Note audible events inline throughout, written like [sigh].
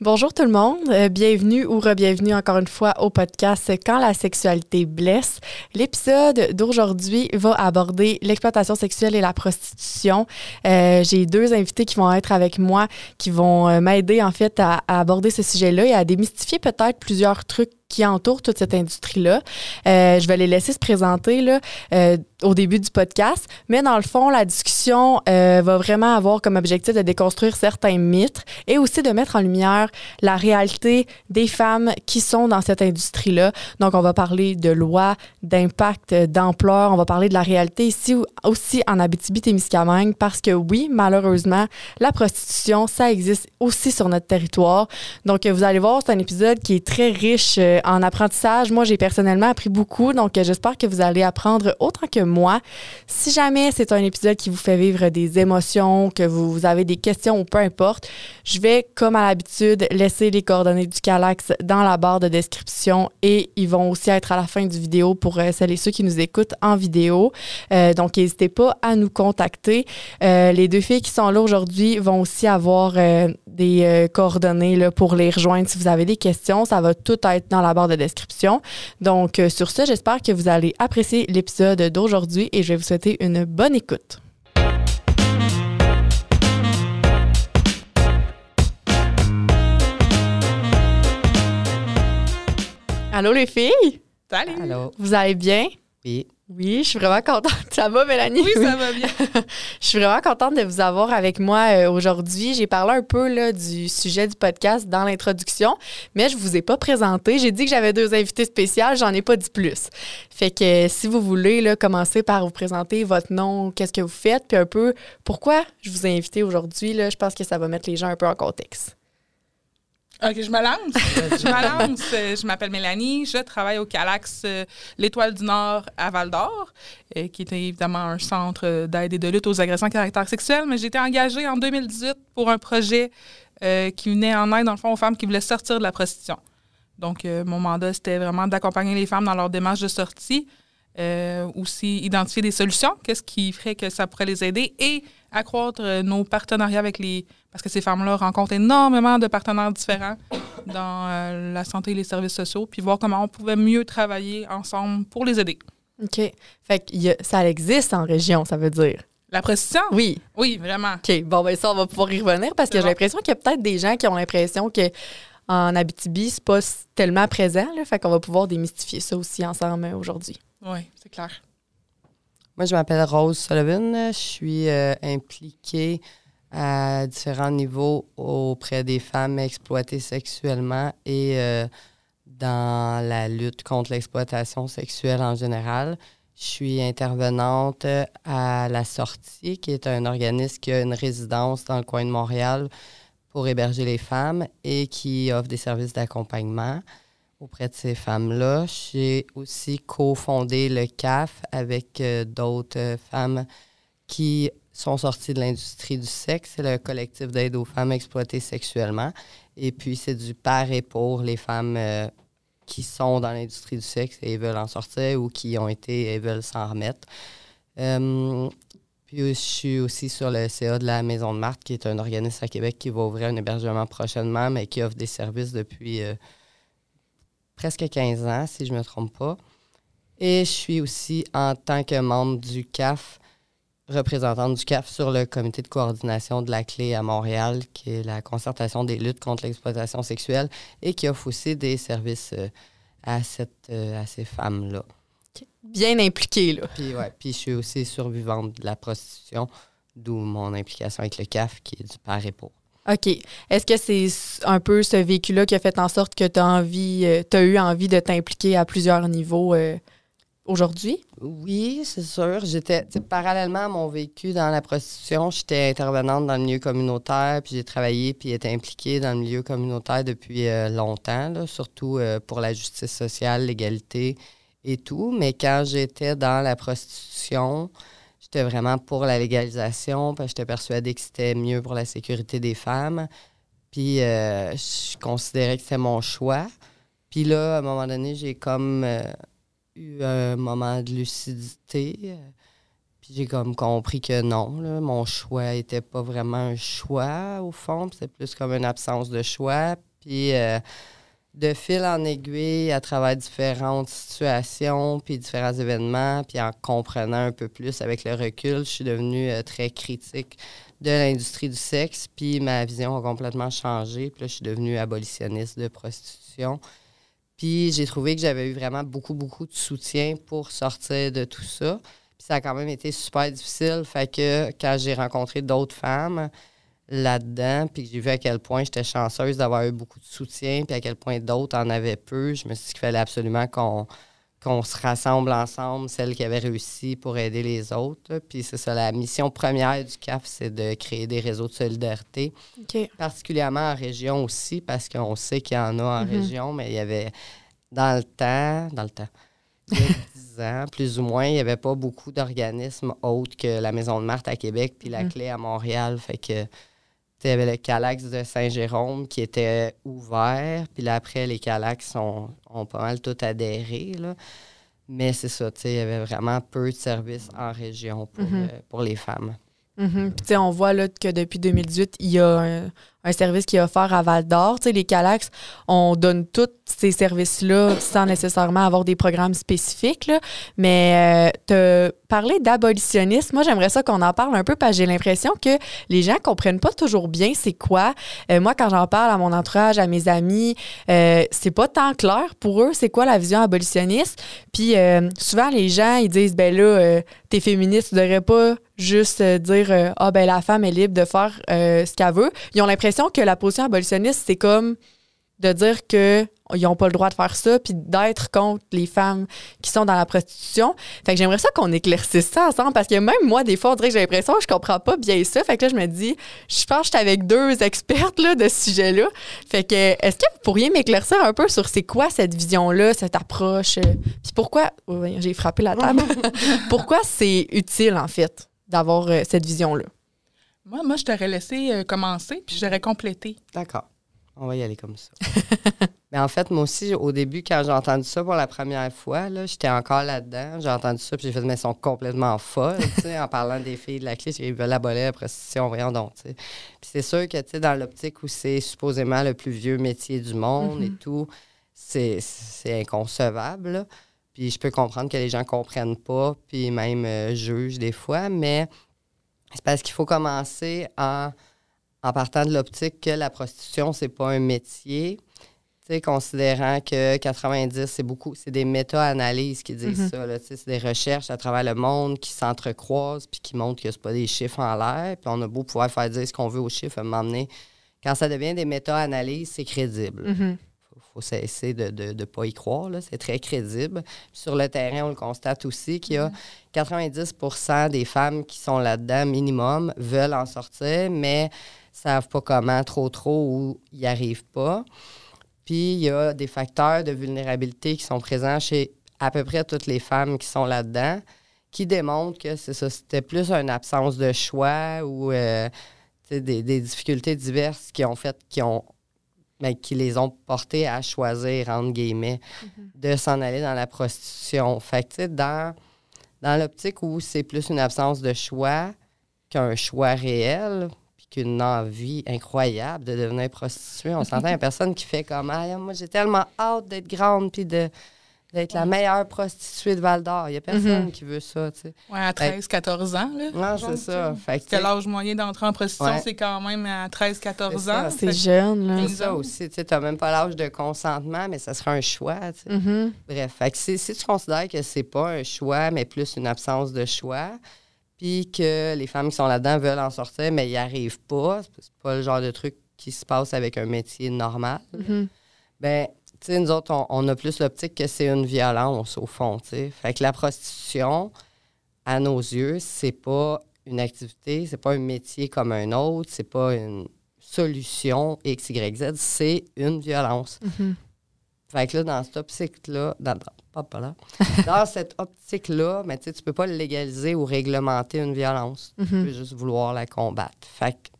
Bonjour tout le monde, euh, bienvenue ou re-bienvenue encore une fois au podcast Quand la sexualité blesse. L'épisode d'aujourd'hui va aborder l'exploitation sexuelle et la prostitution. Euh, J'ai deux invités qui vont être avec moi, qui vont euh, m'aider en fait à, à aborder ce sujet-là et à démystifier peut-être plusieurs trucs qui entourent toute cette industrie-là. Euh, je vais les laisser se présenter là, euh, au début du podcast, mais dans le fond, la discussion euh, va vraiment avoir comme objectif de déconstruire certains mythes et aussi de mettre en lumière la réalité des femmes qui sont dans cette industrie-là. Donc, on va parler de loi, d'impact, d'ampleur, on va parler de la réalité ici aussi en Abitibi-Témiscamingue parce que oui, malheureusement, la prostitution, ça existe aussi sur notre territoire. Donc, vous allez voir, c'est un épisode qui est très riche euh, en apprentissage. Moi, j'ai personnellement appris beaucoup, donc euh, j'espère que vous allez apprendre autant que moi. Si jamais c'est un épisode qui vous fait vivre des émotions, que vous avez des questions ou peu importe, je vais, comme à l'habitude, laisser les coordonnées du Calax dans la barre de description et ils vont aussi être à la fin du vidéo pour euh, celles et ceux qui nous écoutent en vidéo. Donc, n'hésitez pas à nous contacter. Les deux filles qui sont là aujourd'hui vont aussi avoir des coordonnées là, pour les rejoindre si vous avez des questions. Ça va tout être dans la barre de description. Donc, euh, sur ce, j'espère que vous allez apprécier l'épisode d'aujourd'hui et je vais vous souhaiter une bonne écoute. Allô les filles, Salut! Allô? vous allez bien? Oui. Oui, je suis vraiment contente. [laughs] Ça va, Mélanie? Oui, ça va bien. [laughs] Je suis vraiment contente de vous avoir avec moi euh, aujourd'hui. J'ai parlé un peu là, du sujet du podcast dans l'introduction, mais je vous ai pas présenté. J'ai dit que j'avais deux invités spéciaux, j'en ai pas dit plus. Fait que euh, si vous voulez là, commencer par vous présenter votre nom, qu'est-ce que vous faites, puis un peu pourquoi je vous ai invité aujourd'hui, je pense que ça va mettre les gens un peu en contexte. OK, je me lance. je me lance. Euh, Je m'appelle Mélanie. Je travaille au Calax euh, L'Étoile du Nord à Val d'Or, euh, qui est évidemment un centre d'aide et de lutte aux agressions à caractère sexuel. Mais j'ai été engagée en 2018 pour un projet euh, qui venait en aide, dans le fond, aux femmes qui voulaient sortir de la prostitution. Donc, mon mandat, c'était vraiment d'accompagner les femmes dans leur démarche de sortie, aussi identifier des solutions, qu'est-ce qui ferait que ça pourrait les aider et accroître euh, nos partenariats avec les... Parce que ces femmes-là rencontrent énormément de partenaires différents dans euh, la santé et les services sociaux, puis voir comment on pouvait mieux travailler ensemble pour les aider. OK. Fait que a- ça existe en région, ça veut dire? La prostitution? Oui. Oui, vraiment. OK. Bon, ben ça, on va pouvoir y revenir parce que j'ai l'impression qu'il y a peut-être des gens qui ont l'impression que en Abitibi, c'est pas tellement présent. Là, fait qu'on va pouvoir démystifier ça aussi ensemble euh, aujourd'hui. Oui, c'est clair. Moi, je m'appelle Rose Sullivan. Je suis euh, impliquée à différents niveaux auprès des femmes exploitées sexuellement et euh, dans la lutte contre l'exploitation sexuelle en général. Je suis intervenante à La Sortie, qui est un organisme qui a une résidence dans le coin de Montréal pour héberger les femmes et qui offre des services d'accompagnement auprès de ces femmes-là. J'ai aussi cofondé le CAF avec euh, d'autres euh, femmes qui sont sorties de l'industrie du sexe. C'est le collectif d'aide aux femmes exploitées sexuellement. Et puis, c'est du par et pour les femmes euh, qui sont dans l'industrie du sexe et veulent en sortir ou qui ont été et veulent s'en remettre. Euh, puis, je suis aussi sur le CA de la Maison de Marthe, qui est un organisme à Québec qui va ouvrir un hébergement prochainement, mais qui offre des services depuis presque 15 ans, si je ne me trompe pas. Et je suis aussi, en tant que membre du CAF, représentante du CAF sur le comité de coordination de la clé à Montréal, qui est la concertation des luttes contre l'exploitation sexuelle et qui offre aussi des services euh, à, cette, euh, à ces femmes-là. Bien impliqué, là. Puis, ouais, puis je suis aussi survivante de la prostitution, d'où mon implication avec le CAF, qui est du par et pour. OK. Est-ce que c'est un peu ce vécu-là qui a fait en sorte que tu as envie, tu as eu envie de t'impliquer à plusieurs niveaux euh, aujourd'hui? Oui, c'est sûr. J'étais, parallèlement à mon vécu dans la prostitution, j'étais intervenante dans le milieu communautaire, puis j'ai travaillé puis été impliquée dans le milieu communautaire depuis euh, longtemps, surtout euh, pour la justice sociale, l'égalité et tout. Mais quand j'étais dans la prostitution, vraiment pour la légalisation, parce que j'étais persuadée que c'était mieux pour la sécurité des femmes. Puis euh, je considérais que c'était mon choix. Puis là, à un moment donné, j'ai comme euh, eu un moment de lucidité. Puis j'ai comme compris que non, mon choix était pas vraiment un choix au fond, c'était plus comme une absence de choix. Puis euh, de fil en aiguille, à travers différentes situations, puis différents événements, puis en comprenant un peu plus avec le recul, je suis devenue euh, très critique de l'industrie du sexe, puis ma vision a complètement changé. Puis là, je suis devenue abolitionniste de prostitution. Puis j'ai trouvé que j'avais eu vraiment beaucoup, beaucoup de soutien pour sortir de tout ça. Puis ça a quand même été super difficile. Fait que quand j'ai rencontré d'autres femmes, là-dedans, puis j'ai vu à quel point j'étais chanceuse d'avoir eu beaucoup de soutien, puis à quel point d'autres en avaient peu. Je me suis dit qu'il fallait absolument qu'on qu'on se rassemble ensemble, celles qui avaient réussi pour aider les autres. Puis c'est ça, la mission première du CAF, c'est de créer des réseaux de solidarité, particulièrement en région aussi, parce qu'on sait qu'il y en a en mm-hmm. région, mais il y avait dans le temps, dans le temps, il y a [laughs] 10 ans, plus ou moins, il n'y avait pas beaucoup d'organismes autres que la Maison de Marthe à Québec puis la mm-hmm. Clé à Montréal. Fait que il y avait le Calax de Saint-Jérôme qui était ouvert. Puis là, après, les Calax ont, ont pas mal tout adhéré. Là. Mais c'est ça, il y avait vraiment peu de services en région pour, mm-hmm. euh, pour les femmes. Mm-hmm. On voit là, que depuis 2018, il y a un, un service qui est offert à Val d'Or. Tu sais, les Calax, on donne tous ces services-là sans nécessairement avoir des programmes spécifiques. Mais euh, te parler d'abolitionnisme, moi, j'aimerais ça qu'on en parle un peu parce que j'ai l'impression que les gens comprennent pas toujours bien c'est quoi. Euh, moi, quand j'en parle à mon entourage, à mes amis, euh, c'est pas tant clair pour eux c'est quoi la vision abolitionniste. Puis euh, souvent, les gens, ils disent, ben là, t'es féministe, tu devrais pas juste dire, ah ben la femme est libre de faire ce qu'elle veut. Ils ont l'impression que la position abolitionniste, c'est comme de dire que ils n'ont pas le droit de faire ça, puis d'être contre les femmes qui sont dans la prostitution. Fait que j'aimerais ça qu'on éclaircisse ça ensemble, parce que même moi, des fois, on dirait que j'ai l'impression que je comprends pas bien ça. Fait que là, je me dis, je pense que je suis avec deux expertes là, de ce sujet-là. Fait que, est-ce que vous pourriez m'éclaircir un peu sur c'est quoi cette vision-là, cette approche, euh, puis pourquoi, oh, j'ai frappé la [laughs] table, pourquoi c'est utile, en fait, d'avoir euh, cette vision-là? Moi, moi, je t'aurais laissé euh, commencer, puis j'aurais complété. D'accord. On va y aller comme ça. [laughs] Mais en fait, moi aussi, au début, quand j'ai entendu ça pour la première fois, j'étais encore là-dedans. J'ai entendu ça, puis j'ai fait, mais elles sont complètement folles, en parlant des filles de la clé. Ils veulent abolir la prostitution, voyons donc, Puis c'est sûr que, tu dans l'optique où c'est supposément le plus vieux métier du monde et mm-hmm. tout, c'est inconcevable, Puis je peux comprendre que les gens comprennent pas, puis même euh, jugent des fois, mais c'est parce qu'il faut commencer en, partant de l'optique que la prostitution, c'est pas un métier. considérant que 90, c'est beaucoup, c'est des méta-analyses qui disent mm-hmm. ça. C'est des recherches à travers le monde qui s'entrecroisent puis qui montrent que c'est pas des chiffres en l'air. Puis on a beau pouvoir faire dire ce qu'on veut aux chiffres, à un moment donné, quand ça devient des méta-analyses, c'est crédible. Mm-hmm faut cesser de ne pas y croire. C'est très crédible. sur le terrain, on le constate aussi qu'il y a 90% des femmes qui sont là-dedans, minimum, veulent en sortir, mais ne savent pas comment, trop, trop, ou n'y arrivent pas. Puis il y a des facteurs de vulnérabilité qui sont présents chez à peu près toutes les femmes qui sont là-dedans, qui démontrent que c'est ça, c'était plus une absence de choix ou euh, des, des, difficultés diverses qui ont fait, qui ont mais qui les ont portés à choisir, entre guillemets, mhm. de s'en aller dans la prostitution. Fait que, dans, dans l'optique où c'est plus une absence de choix qu'un choix réel, puis qu'une envie incroyable de devenir prostituée, on s'entend, il y a [laughs] personne qui fait comme ah, moi, j'ai tellement hâte d'être grande, puis de d'être la meilleure prostituée de Val d'Or. Il n'y a personne mhm. qui veut ça, tu sais. Oui, à 13-14 ans, là. Non, c'est ça. Fait que l'âge moyen d'entrer en prostitution, c'est quand même à 13-14 ans. C'est jeune, là. C'est ça aussi, tu n'as même pas l'âge de consentement, mais ça sera un choix, tu sais. Mhm. Bref, fait que si, tu considères que c'est pas un choix, mais plus une absence de choix, puis que les femmes qui sont là-dedans veulent en sortir, mais n'y arrivent pas, c'est pas le genre de truc qui se passe avec un métier normal, mhm. ben nous autres, on, a plus l'optique que c'est une violence, au fond, Fait que la prostitution, à nos yeux, c'est pas une activité, c'est pas un métier comme un autre, c'est pas une solution X, Y, Z, c'est une violence. Mm-hmm. Fait que là, dans cette optique-là, dans, dans [laughs] cette optique-là, mais tu peux pas légaliser ou réglementer une violence. Tu mm-hmm. peux juste vouloir la combattre. Fait que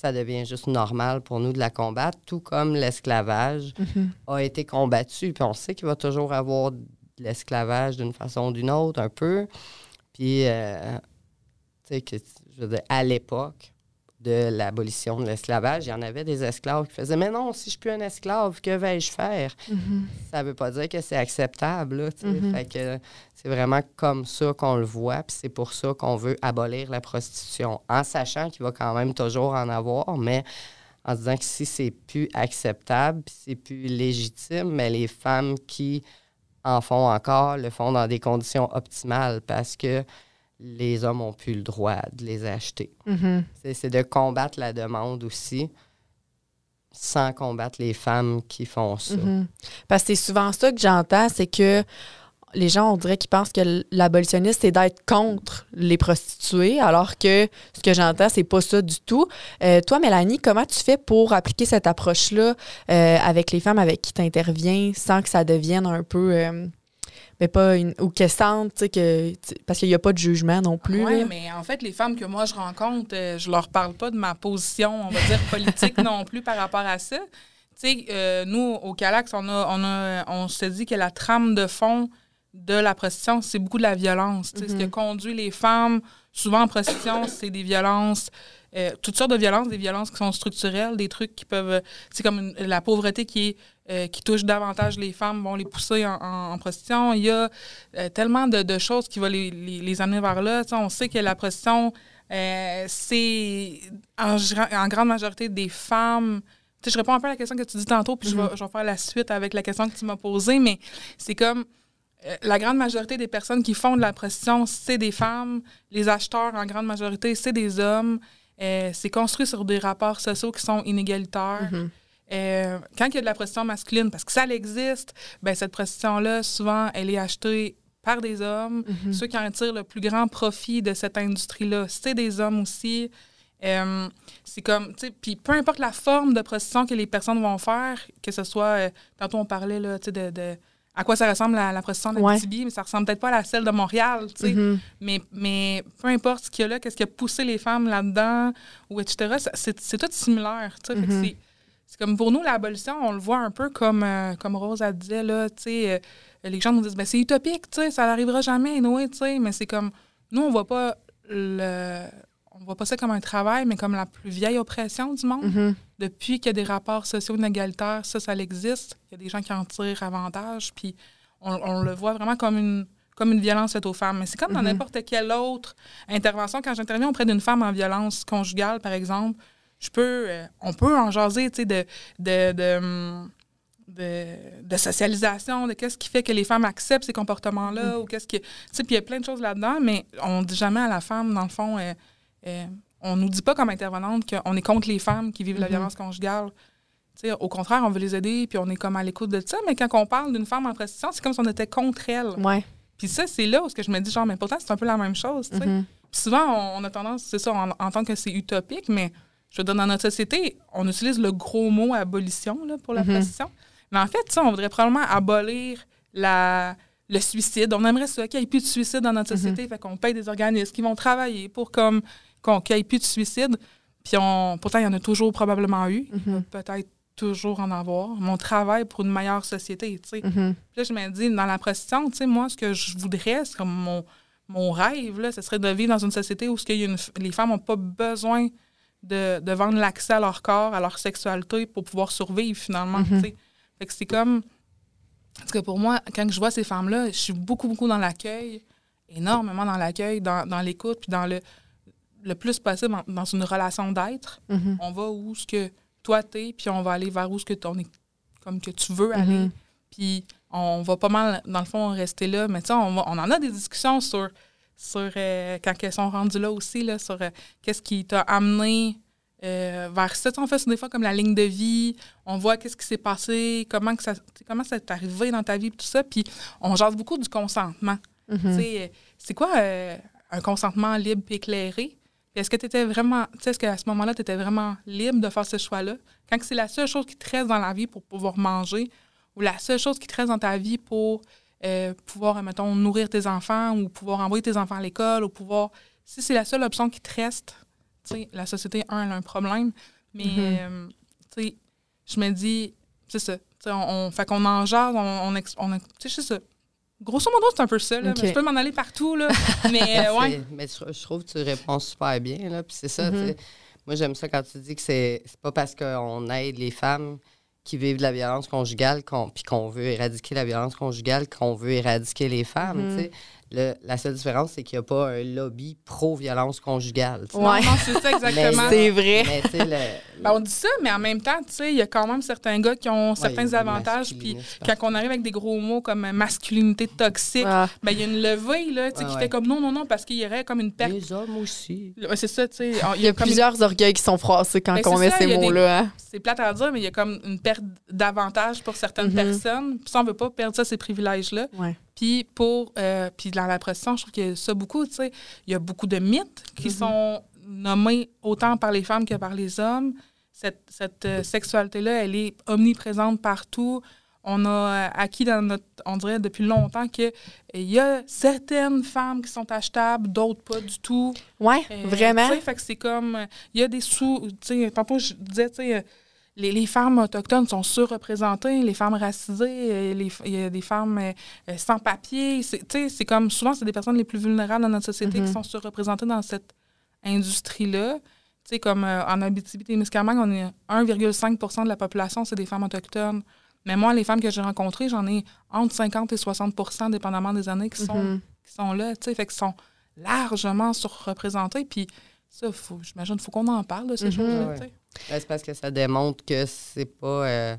ça devient juste normal pour nous de la combattre, tout comme l'esclavage mhm. a été combattu. Puis on sait qu'il va toujours avoir de l'esclavage d'une façon ou d'une autre, un peu. Puis euh, je veux dire, à l'époque de l'abolition de l'esclavage, il y en avait des esclaves qui faisaient Mais non, si je suis plus un esclave, que vais-je faire? Mhm. Ça veut pas dire que c'est acceptable. Là. Mhm. Fait que c'est vraiment comme ça qu'on le voit, puis c'est pour ça qu'on veut abolir la prostitution, en sachant qu'il va quand même toujours en avoir, mais en se disant que si c'est plus acceptable, c'est plus légitime, mais les femmes qui en font encore le font dans des conditions optimales parce que les hommes n'ont plus le droit de les acheter. Mhm. C'est c'est de combattre la demande aussi, sans combattre les femmes qui font ça. Mhm. Parce que c'est souvent ça que j'entends, c'est que les gens, on dirait qu'ils pensent que l'abolitionniste, c'est d'être contre les prostituées, alors que ce que j'entends, c'est pas ça du tout. Euh, toi, Mélanie, comment tu fais pour appliquer cette approche-là euh, avec les femmes avec qui tu interviens sans que ça devienne un peu. euh, mais pas une. ou sentent, tu sais, que. Parce qu'il n'y a pas de jugement non plus. Oui, mais en fait, les femmes que moi je rencontre, euh, je leur parle pas de ma position, on va dire politique [laughs] non plus par rapport à ça. Tu sais, euh, nous, au Calax, on, a, on, a, on se dit que la trame de fond de la prostitution, c'est beaucoup de la violence. Tu sais, Ce qui a conduit les femmes, souvent en prostitution, c'est des violences, euh, toutes sortes de violences, des violences qui sont structurelles, des trucs qui peuvent. C'est comme une- la pauvreté qui est euh, qui touche davantage les femmes, vont les pousser en, en- en prostitution. Il y a euh, tellement de, de choses qui vont les, les- les amener vers là. On sait que la prostitution, euh, c'est en, gra- en grande majorité des femmes. Je réponds un peu à la question que tu dis tantôt, puis je, vais, je vais faire la suite avec la question que tu m'as posée, mais c'est comme euh, la grande majorité des personnes qui font de la prostitution, c'est des femmes. Les acheteurs, en grande majorité, c'est des hommes. Euh, c'est construit sur des rapports sociaux qui sont inégalitaires. Mhm. Euh, quand il y a de la prostitution masculine, parce que ça existe, ben cette prostitution-là, souvent, elle est achetée par des hommes. Mhm. Ceux qui en tirent le plus grand profit de cette industrie-là, c'est des hommes aussi. Euh, c'est comme, tu sais, puis peu importe la forme de prostitution que les personnes vont faire, que ce soit, tantôt on parlait, là, tu sais, de, de- à quoi ça ressemble la, la prostitution de Ouais. Mais ça ressemble peut-être pas à la celle de Montréal, tu sais. Mhm. Mais, mais peu importe ce qu'il y a là, qu'est-ce qui a poussé les femmes là-dedans, ou etc., c'est tout similaire. tu sais. Mhm. c'est- comme pour nous, l'abolition, on le voit un peu comme, euh, comme Rose a disait, là, tu sais, euh, les gens nous disent, ben, c'est utopique, tu sais, ça n'arrivera jamais, Noé, tu sais, mais c'est comme, nous, on voit pas le... On voit pas ça comme un travail, mais comme la plus vieille oppression du monde. Mhm. Depuis qu'il y a des rapports sociaux inégalitaires, ça, ça existe. Il y a des gens qui en tirent avantage, puis on, on le voit vraiment comme une, comme une violence faite aux femmes. Mais c'est comme dans Mhm. n'importe quelle autre intervention. Quand j'interviens auprès d'une femme en violence conjugale, par exemple, je peux, euh, on peut en jaser, tu sais, de, de, de, de, de socialisation, de qu'est-ce qui fait que les femmes acceptent ces comportements-là, ou qu'est-ce qui... Tu sais, puis il y a plein de choses là-dedans, mais on dit jamais à la femme, dans le fond, euh, euh, on nous dit pas comme intervenante qu'on est contre les femmes qui vivent la Mhm. violence conjugale. Au contraire, on veut les aider, puis on est comme à l'écoute de ça, mais quand on parle d'une femme en prostitution, c'est comme si on était contre elle. Ouais. Puis ça, c'est là où ce que je me dis, genre, mais pourtant, c'est un peu la même chose. Mhm. Puis souvent, on, on a tendance, c'est ça, on entend que c'est utopique, mais je veux dire, dans notre société, on utilise le gros mot abolition là, pour la Mhm. prostitution. Mais en fait, ça, on voudrait probablement abolir la, le suicide. On aimerait ça, qu'il n'y ait plus de suicide dans notre société. Fait qu'on paye des organismes qui vont travailler pour comme qu'on- qu'il n'y ait plus de suicide. Puis on, pourtant, il y en a toujours probablement eu. Mhm. Peut-être toujours en avoir. Mais on travaille pour une meilleure société, tu sais. Mhm. Puis là, je me dis, dans la prostitution, tu sais, moi, ce que je voudrais, c'est comme mon, mon rêve, là, ce serait de vivre dans une société où ce qu'il y a une les femmes n'ont pas besoin de, de vendre l'accès à leur corps, à leur sexualité pour pouvoir survivre, finalement, Mhm. tu sais. Fait que c'est comme... Parce que pour moi, quand je vois ces femmes-là, je suis beaucoup, beaucoup dans l'accueil, énormément dans l'accueil, dans, dans l'écoute, puis dans le, le plus possible dans, dans une relation d'être. Mhm. On va où ce que toi t'es, puis on va aller vers où ce que ton est comme que tu veux aller. Mhm. Puis on va pas mal, dans le fond, rester là. Mais tu sais, on, va- on en a des discussions sur, sur euh, quand elles sont rendues là aussi, là, sur euh, qu'est-ce qui t'a amené euh, vers ça. Tu sais, on fait des fois comme la ligne de vie. On voit qu'est-ce qui s'est passé, comment que ça, comment ça t'est arrivé dans ta vie, tout ça. Puis on jase beaucoup du consentement. Euh, c'est quoi un consentement libre et éclairé? Est-ce que tu étais vraiment, tu sais, est-ce qu'à ce moment-là, tu étais vraiment libre de faire ce choix-là? Quand c'est la seule chose qui te reste dans la vie pour pouvoir manger, ou la seule chose qui te reste dans ta vie pour euh, pouvoir, mettons, nourrir tes enfants, ou pouvoir envoyer tes enfants à l'école, ou pouvoir. Si c'est la seule option qui te reste, tu sais, la société, un, elle a un problème. Mais, Mhm. euh, tu sais, je me dis, c'est ça. Tu sais, on, on- fait qu'on en jase, on, on, on tu sais, c'est ça. Grosso modo, c'est un peu ça. Là, je peux m'en aller partout. Là. [laughs] mais euh, ouais. Mais je, je trouve que tu réponds super bien. Là. Puis c'est ça, Mhm. sais. Moi, j'aime ça quand tu dis que c'est pas parce qu'on aide les femmes qui vivent de la violence conjugale qu'on, puis qu'on veut éradiquer la violence conjugale qu'on veut éradiquer les femmes. Mhm. sais. Le- la seule différence, c'est qu'il n'y a pas un lobby pro-violence conjugale. Ouais. Non, non, c'est ça exactement. C'est vrai. Mais le- Ben, on dit ça, mais en même temps, tu sais, il y a quand même certains gars qui ont Ouais, certains avantages. Puis quand on arrive avec des gros mots comme masculinité toxique, Ah, ben, il y a une levée là, tu sais, Ouais, qui ouais. fait comme non, non, non, parce qu'il y aurait comme une perte. Les hommes aussi. C'est ça, tu sais. il y a une- plusieurs orgueils qui sont froissés quand Ben, on met ça, ces des- mots-là. hein. C'est plate à dire, mais il y a comme une perte d'avantages pour certaines Mhm. personnes. Puis ça, on veut pas perdre ça, ces privilèges-là. Puis pour euh, puis dans la prostitution, je trouve qu'il y a ça beaucoup, tu sais. Il y a beaucoup de mythes qui Mhm. sont nommés autant par les femmes que par les hommes. Cette, cette euh, sexualité-là, elle est omniprésente partout. On a euh, acquis dans notre, on dirait depuis longtemps que il y a certaines femmes qui sont achetables, d'autres pas du tout. Ouais, Euh, vraiment. fait que c'est comme. Il y a des sous. Tu sais, tantôt, je disais, tu sais, les, les femmes autochtones sont surreprésentées, les femmes racisées, euh, les il y a des femmes euh, euh, sans papier. C'est- comme souvent, c'est des personnes les plus vulnérables dans notre société Mhm. qui sont surreprésentées dans cette industrie-là. Tu sais, comme euh, en Abitibi-Témiscamingue, on est 1,5% de la population, c'est des femmes autochtones. Mais moi, les femmes que j'ai rencontrées, j'en ai entre 50 et 60% dépendamment des années, qui sont Mhm. qui sont là, tu sais, fait qu'ils sont largement surreprésentés. Puis ça, faut, j'imagine, faut qu'on en parle de ces Mhm. choses-là, Ouais. Ben, c'est parce que ça démontre que c'est pas. euh,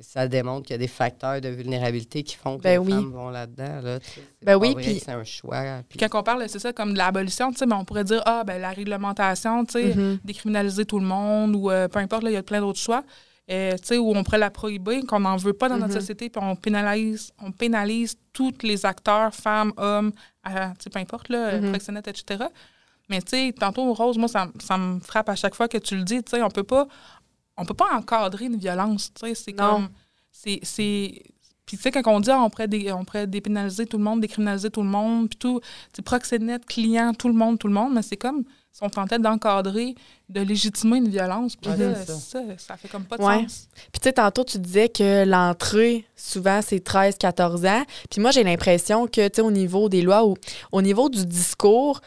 ça démontre qu'il y a des facteurs de vulnérabilité qui font que Ben les oui. femmes vont là-dedans. Là, Ben oui, puis- C'est un choix. Quand on parle, c'est ça, comme de l'abolition, ben, on pourrait dire, ah, ben la réglementation, tu sais, Mhm. décriminaliser tout le monde, ou euh, peu importe, il y a plein d'autres choix. Euh, où on pourrait la prohiber, qu'on n'en veut pas dans notre Mhm. société, puis on pénalise, on pénalise tous les acteurs, femmes, hommes, sais, peu importe, là, etc. Mais tu sais, tantôt, Rose, moi, ça, ça me frappe à chaque fois que tu le dis, tu sais, on peut pas, on peut pas encadrer une violence, tu sais, c'est comme, c'est, c'est, puis tu sais, quand on dit, ah, on pourrait, dé- on pourrait dépénaliser tout le monde, décriminaliser tout le monde, puis tout, tu sais, proxénète, client, tout le monde, tout le monde, mais c'est comme si on tentait d'encadrer, de légitimer une violence, puis Ouais, ça. ça, ça fait comme pas de Ouais. sens. Puis tu sais, tantôt, tu disais que l'entrée, souvent, c'est 13-14 ans. Puis moi, j'ai l'impression que, tu sais, au niveau des lois ou au niveau du discours,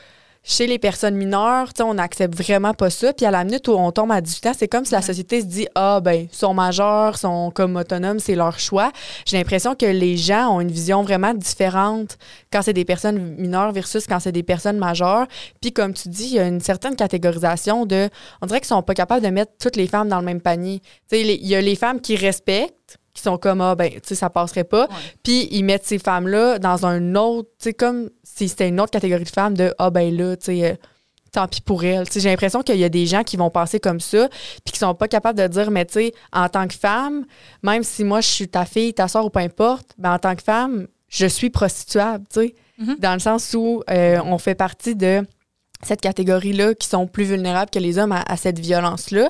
chez les personnes mineures, tu sais, on n'accepte vraiment pas ça. Puis à la minute où on tombe à 18 ans, c'est comme si la société se dit Ah, ben, ils sont majeurs, sont comme autonomes, c'est leur choix. J'ai l'impression que les gens ont une vision vraiment différente quand c'est des personnes mineures versus quand c'est des personnes majeures. Puis comme tu dis, il y a une certaine catégorisation de. On dirait qu'ils sont pas capables de mettre toutes les femmes dans le même panier. Tu sais, les- il y a les femmes qui respectent, qui sont comme, ah, ben, tu sais, ça passerait pas. Puis ils mettent ces femmes-là dans un autre, tu sais, comme si c'était une autre catégorie de femmes de, ah, ben là, tu sais, euh, tant pis pour elles. Tu sais, J'ai l'impression qu'il y a des gens qui vont penser comme ça, puis qui sont pas capables de dire, mais tu sais, en tant que femme, même si moi je suis ta fille, ta soeur ou peu importe, ben en tant que femme, je suis prostituable, tu sais, Mhm. dans le sens où euh, on fait partie de cette catégorie-là qui sont plus vulnérables que les hommes à, à cette violence-là.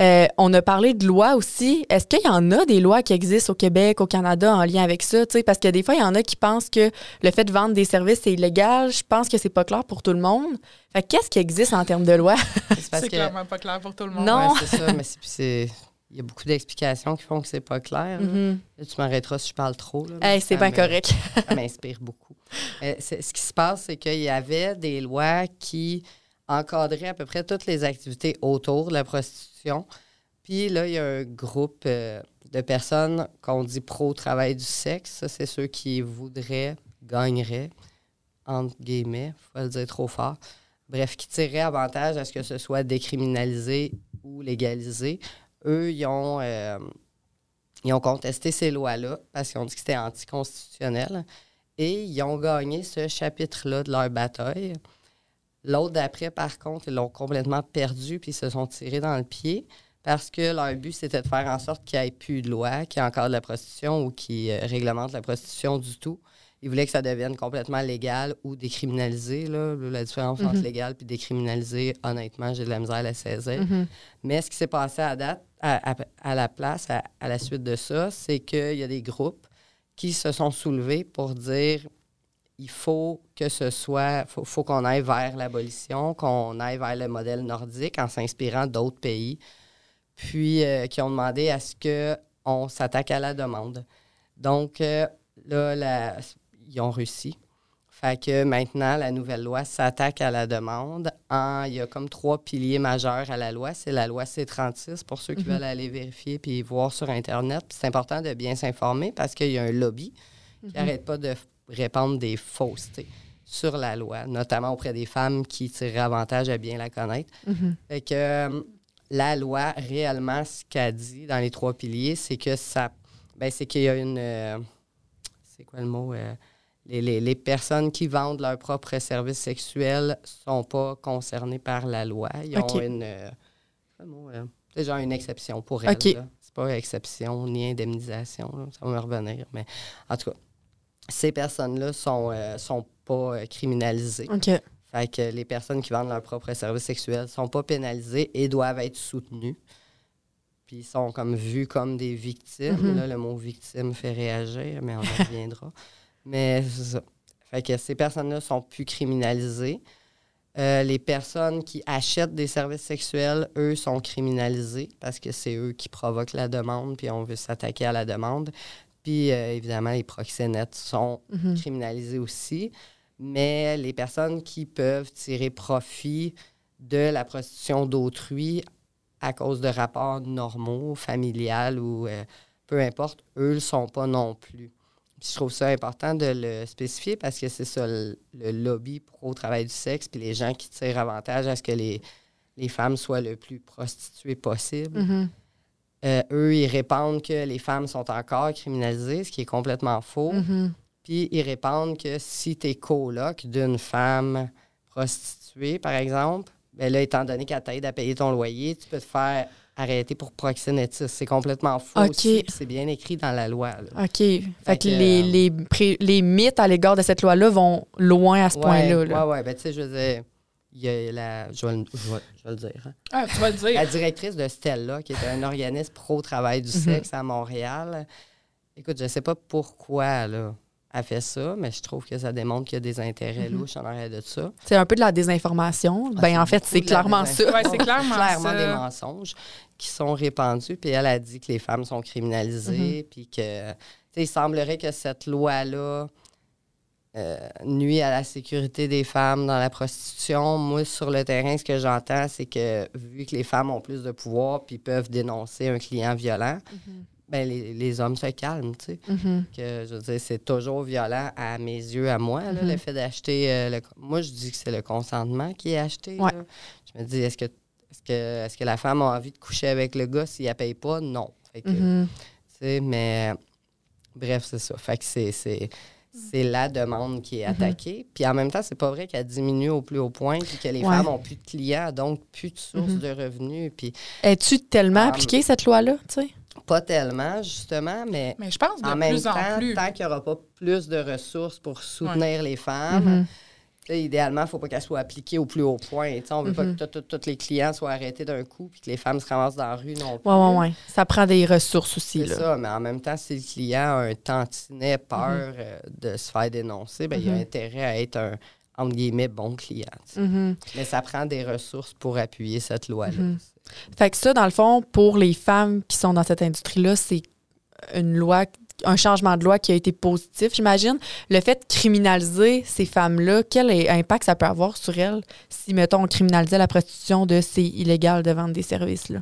Euh, on a parlé de lois aussi. Est-ce qu'il y en a des lois qui existent au Québec, au Canada en lien avec ça? tu sais? Parce que des fois, il y en a qui pensent que le fait de vendre des services, c'est illégal. Je pense que c'est pas clair pour tout le monde. Fait que qu'est-ce qui existe en termes de loi? [laughs] C'est que. clairement pas clair pour tout le monde. Non. Ouais, c'est ça, mais c'est-. Il y a beaucoup d'explications qui font que c'est pas clair. Mhm. Là, tu m'arrêteras si je parle trop. Là, mais Hey, c'est bien correct. Ça m'inspire beaucoup. Euh, ce qui se passe, c'est qu'il y avait des lois qui encadraient à peu près toutes les activités autour de la prostitution. Puis là, il y a un groupe euh, de personnes qu'on dit pro-travail du sexe. Ça, c'est ceux qui voudraient, gagneraient, entre guillemets, faut pas le dire trop fort. Bref, qui tireraient avantage à ce que ce soit décriminalisé ou légalisé. Eux, ils ont, euh, ils ont contesté ces lois-là parce qu'ils ont dit que c'était anticonstitutionnel. Et ils ont gagné ce chapitre-là de leur bataille. L'autre d'après, par contre, ils l'ont complètement perdu puis ils se sont tirés dans le pied parce que leur but, c'était de faire en sorte qu'il n'y ait plus de loi qui encadre la prostitution ou qui euh, réglemente la prostitution du tout. Ils voulaient que ça devienne complètement légal ou décriminalisé. Là. La différence entre Mhm. légal et décriminalisé, honnêtement, j'ai de la misère à la saisir. Mhm. Mais ce qui s'est passé à date, à, à- à la place, à, à la suite de ça, c'est qu'il y a des groupes qui se sont soulevés pour dire il faut que ce soit, faut, faut qu'on aille vers l'abolition, qu'on aille vers le modèle nordique en s'inspirant d'autres pays, puis euh, qui ont demandé à ce qu'on s'attaque à la demande. Donc, euh, là, ils ont réussi. Fait que maintenant, la nouvelle loi s'attaque à la demande. En, il y a comme trois piliers majeurs à la loi. C'est la loi C36 pour ceux qui Mhm. veulent aller vérifier puis voir sur Internet. C'est important de bien s'informer parce qu'il y a un lobby qui n'arrête pas de répandre des faussetés sur la loi, notamment auprès des femmes qui tireraient avantage à bien la connaître. Mhm. Fait que euh, la loi, réellement, ce qu'elle dit dans les trois piliers, c'est que ça. Ben, c'est qu'il y a une. euh, c'est quoi le mot? euh, les, les- les personnes qui vendent leurs propres services sexuels sont pas concernées par la loi. Ils ont OK. une. euh, c'est euh, c'est genre une exception pour elles. OK. là. C'est pas exception ni indemnisation. là. Ça va me revenir. Mais en tout cas, ces personnes-là sont, euh, sont pas criminalisées. OK. Fait que les personnes qui vendent leurs propres services sexuels sont pas pénalisées et doivent être soutenues. Puis ils sont comme vus comme des victimes. Mhm. Là, le mot victime fait réagir, mais on y [laughs] reviendra. Mais c'est ça. Fait que ces personnes-là sont plus criminalisées. Euh, les personnes qui achètent des services sexuels, eux, sont criminalisés parce que c'est eux qui provoquent la demande, puis on veut s'attaquer à la demande. Puis, euh, évidemment, les proxénètes sont Mhm. criminalisés aussi. Mais les personnes qui peuvent tirer profit de la prostitution d'autrui à cause de rapports normaux, familiales ou euh, peu importe, eux ne le sont pas non plus. Puis je trouve ça important de le spécifier parce que c'est ça le, le lobby pro travail du sexe, puis les gens qui tirent avantage à ce que les, les femmes soient le plus prostituées possible. Mhm. Euh, eux, ils répondent que les femmes sont encore criminalisées, ce qui est complètement faux. Mhm. Puis ils répondent que si tu es coloc d'une femme prostituée, par exemple, ben là, étant donné qu'elle t'aide à payer ton loyer, tu peux te faire arrêter pour proxénétisme. C'est complètement faux aussi, c'est bien écrit dans la loi. là. OK. Fait, Fait que que, les, euh, les, pré- les mythes à l'égard de cette loi-là vont loin à ce Ouais, point-là. là. Ouais, ouais. Ben, tu sais, je veux dire, il y a la... Je vais, le- je vais- je vais le dire. hein. Ah, tu vas le dire. La directrice de Stella, qui est un organisme pro-travail du Mhm. sexe à Montréal, écoute, je sais pas pourquoi là, elle fait ça, mais je trouve que ça démontre qu'il y a des intérêts Mhm. louches en arrière de ça. C'est un peu de la désinformation. Ah, ben, c'est en fait, c'est clairement ça. Ouais, c'est clairement ça. des mensonges qui sont répandus. Puis elle a dit que les femmes sont criminalisées, puis que, il semblerait que cette loi-là euh, nuit à la sécurité des femmes dans la prostitution. Moi, sur le terrain, ce que j'entends, c'est que vu que les femmes ont plus de pouvoir puis peuvent dénoncer un client violent, ben les, les hommes se calment, tu sais. Mhm. Que, je veux dire, c'est toujours violent à mes yeux, à moi, là, Mhm. le fait d'acheter. euh, le- moi, je dis que c'est le consentement qui est acheté. Ouais. là. Je me dis, est-ce que, est-ce, que, est-ce que la femme a envie de coucher avec le gars s'il ne paye pas? Non. Fait que, Mhm. tu sais, mais bref, c'est ça. Fait que c'est, c'est, la demande qui est attaquée. Puis en même temps, c'est pas vrai qu'elle diminue au plus haut point, puis que les Ouais. femmes ont plus de clients, donc plus de sources de revenus. Puis Es-tu tellement Ah, appliqué, cette loi-là? tu sais? Pas tellement, justement, mais Mais je pense de en même plus temps, en plus. tant qu'il n'y aura pas plus de ressources pour soutenir les femmes, Mhm. sais, idéalement, il ne faut pas qu'elles soient appliquées au plus haut point. On ne veut pas que tout- tout- tous les clients soient arrêtés d'un coup puis que les femmes se ramassent dans la rue non plus. Ouais, ouais, ouais. Ça prend des ressources aussi. C'est Là. ça, mais en même temps, si le client a un tantinet peur euh, de se faire dénoncer, ben, il a intérêt à être un, entre guillemets, bon client. Mais ça prend des ressources pour appuyer cette loi-là. Fait que ça, dans le fond, pour les femmes qui sont dans cette industrie-là, c'est une loi, un changement de loi qui a été positif, j'imagine. Le fait de criminaliser ces femmes-là, quel impact ça peut avoir sur elles si, mettons, on criminalisait la prostitution de c'est illégal de vendre des services, là?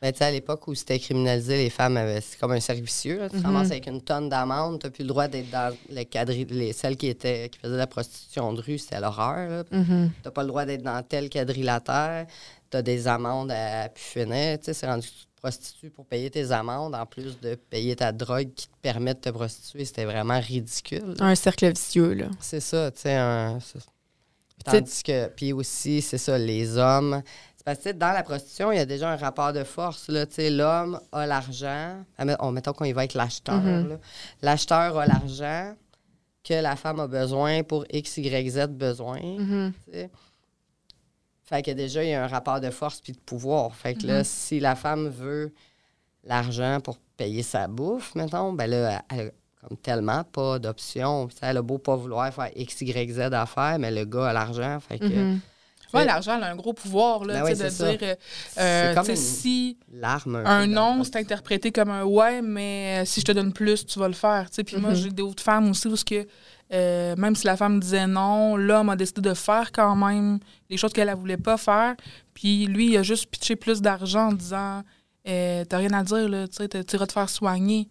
Mais tu sais, à l'époque où c'était criminalisé, les femmes avaient. C'est comme un servicieux. là. Tu ramasses avec une tonne d'amende, tu n'as plus le droit d'être dans le quadri. Les, celles qui, étaient, qui faisaient de la prostitution de rue, c'était l'horreur. Mhm. Tu n'as pas le droit d'être dans tel quadrilatère. Tu as des amendes à pu finir. Tu sais, c'est rendu que tu te prostitues pour payer tes amendes, en plus de payer ta drogue qui te permet de te prostituer. C'était vraiment ridicule. Un cercle vicieux, là. C'est ça, tu sais. un- Tandis que, puis aussi, c'est ça, les hommes. C'est parce que dans la prostitution, il y a déjà un rapport de force. Là, tu sais, l'homme a l'argent. Mettons qu'on y va avec l'acheteur. Mhm. là. L'acheteur a l'argent que la femme a besoin pour X, Y, Z besoin. Mhm. sais. Fait que déjà, il y a un rapport de force puis de pouvoir. Fait que là, si la femme veut l'argent pour payer sa bouffe, mettons, ben là, elle a comme tellement pas d'options. Puis, Elle a beau pas vouloir faire X, Y, Z à faire, mais le gars a l'argent. Fait que Mhm. Ouais, l'argent a un gros pouvoir, là, Ben de c'est ça. dire, euh, euh, comme une- si L'arme. un non, c'est interprété comme un ouais, mais euh, si je te donne plus, tu vas le faire. tu sais. Puis moi, Mhm. j'ai d'autres femmes aussi où ce que, euh, même si la femme disait non, l'homme a décidé de faire quand même les choses qu'elle ne voulait pas faire. Puis lui, il a juste pitché plus d'argent en disant euh, T'as rien à dire, là, tu iras te faire soigner.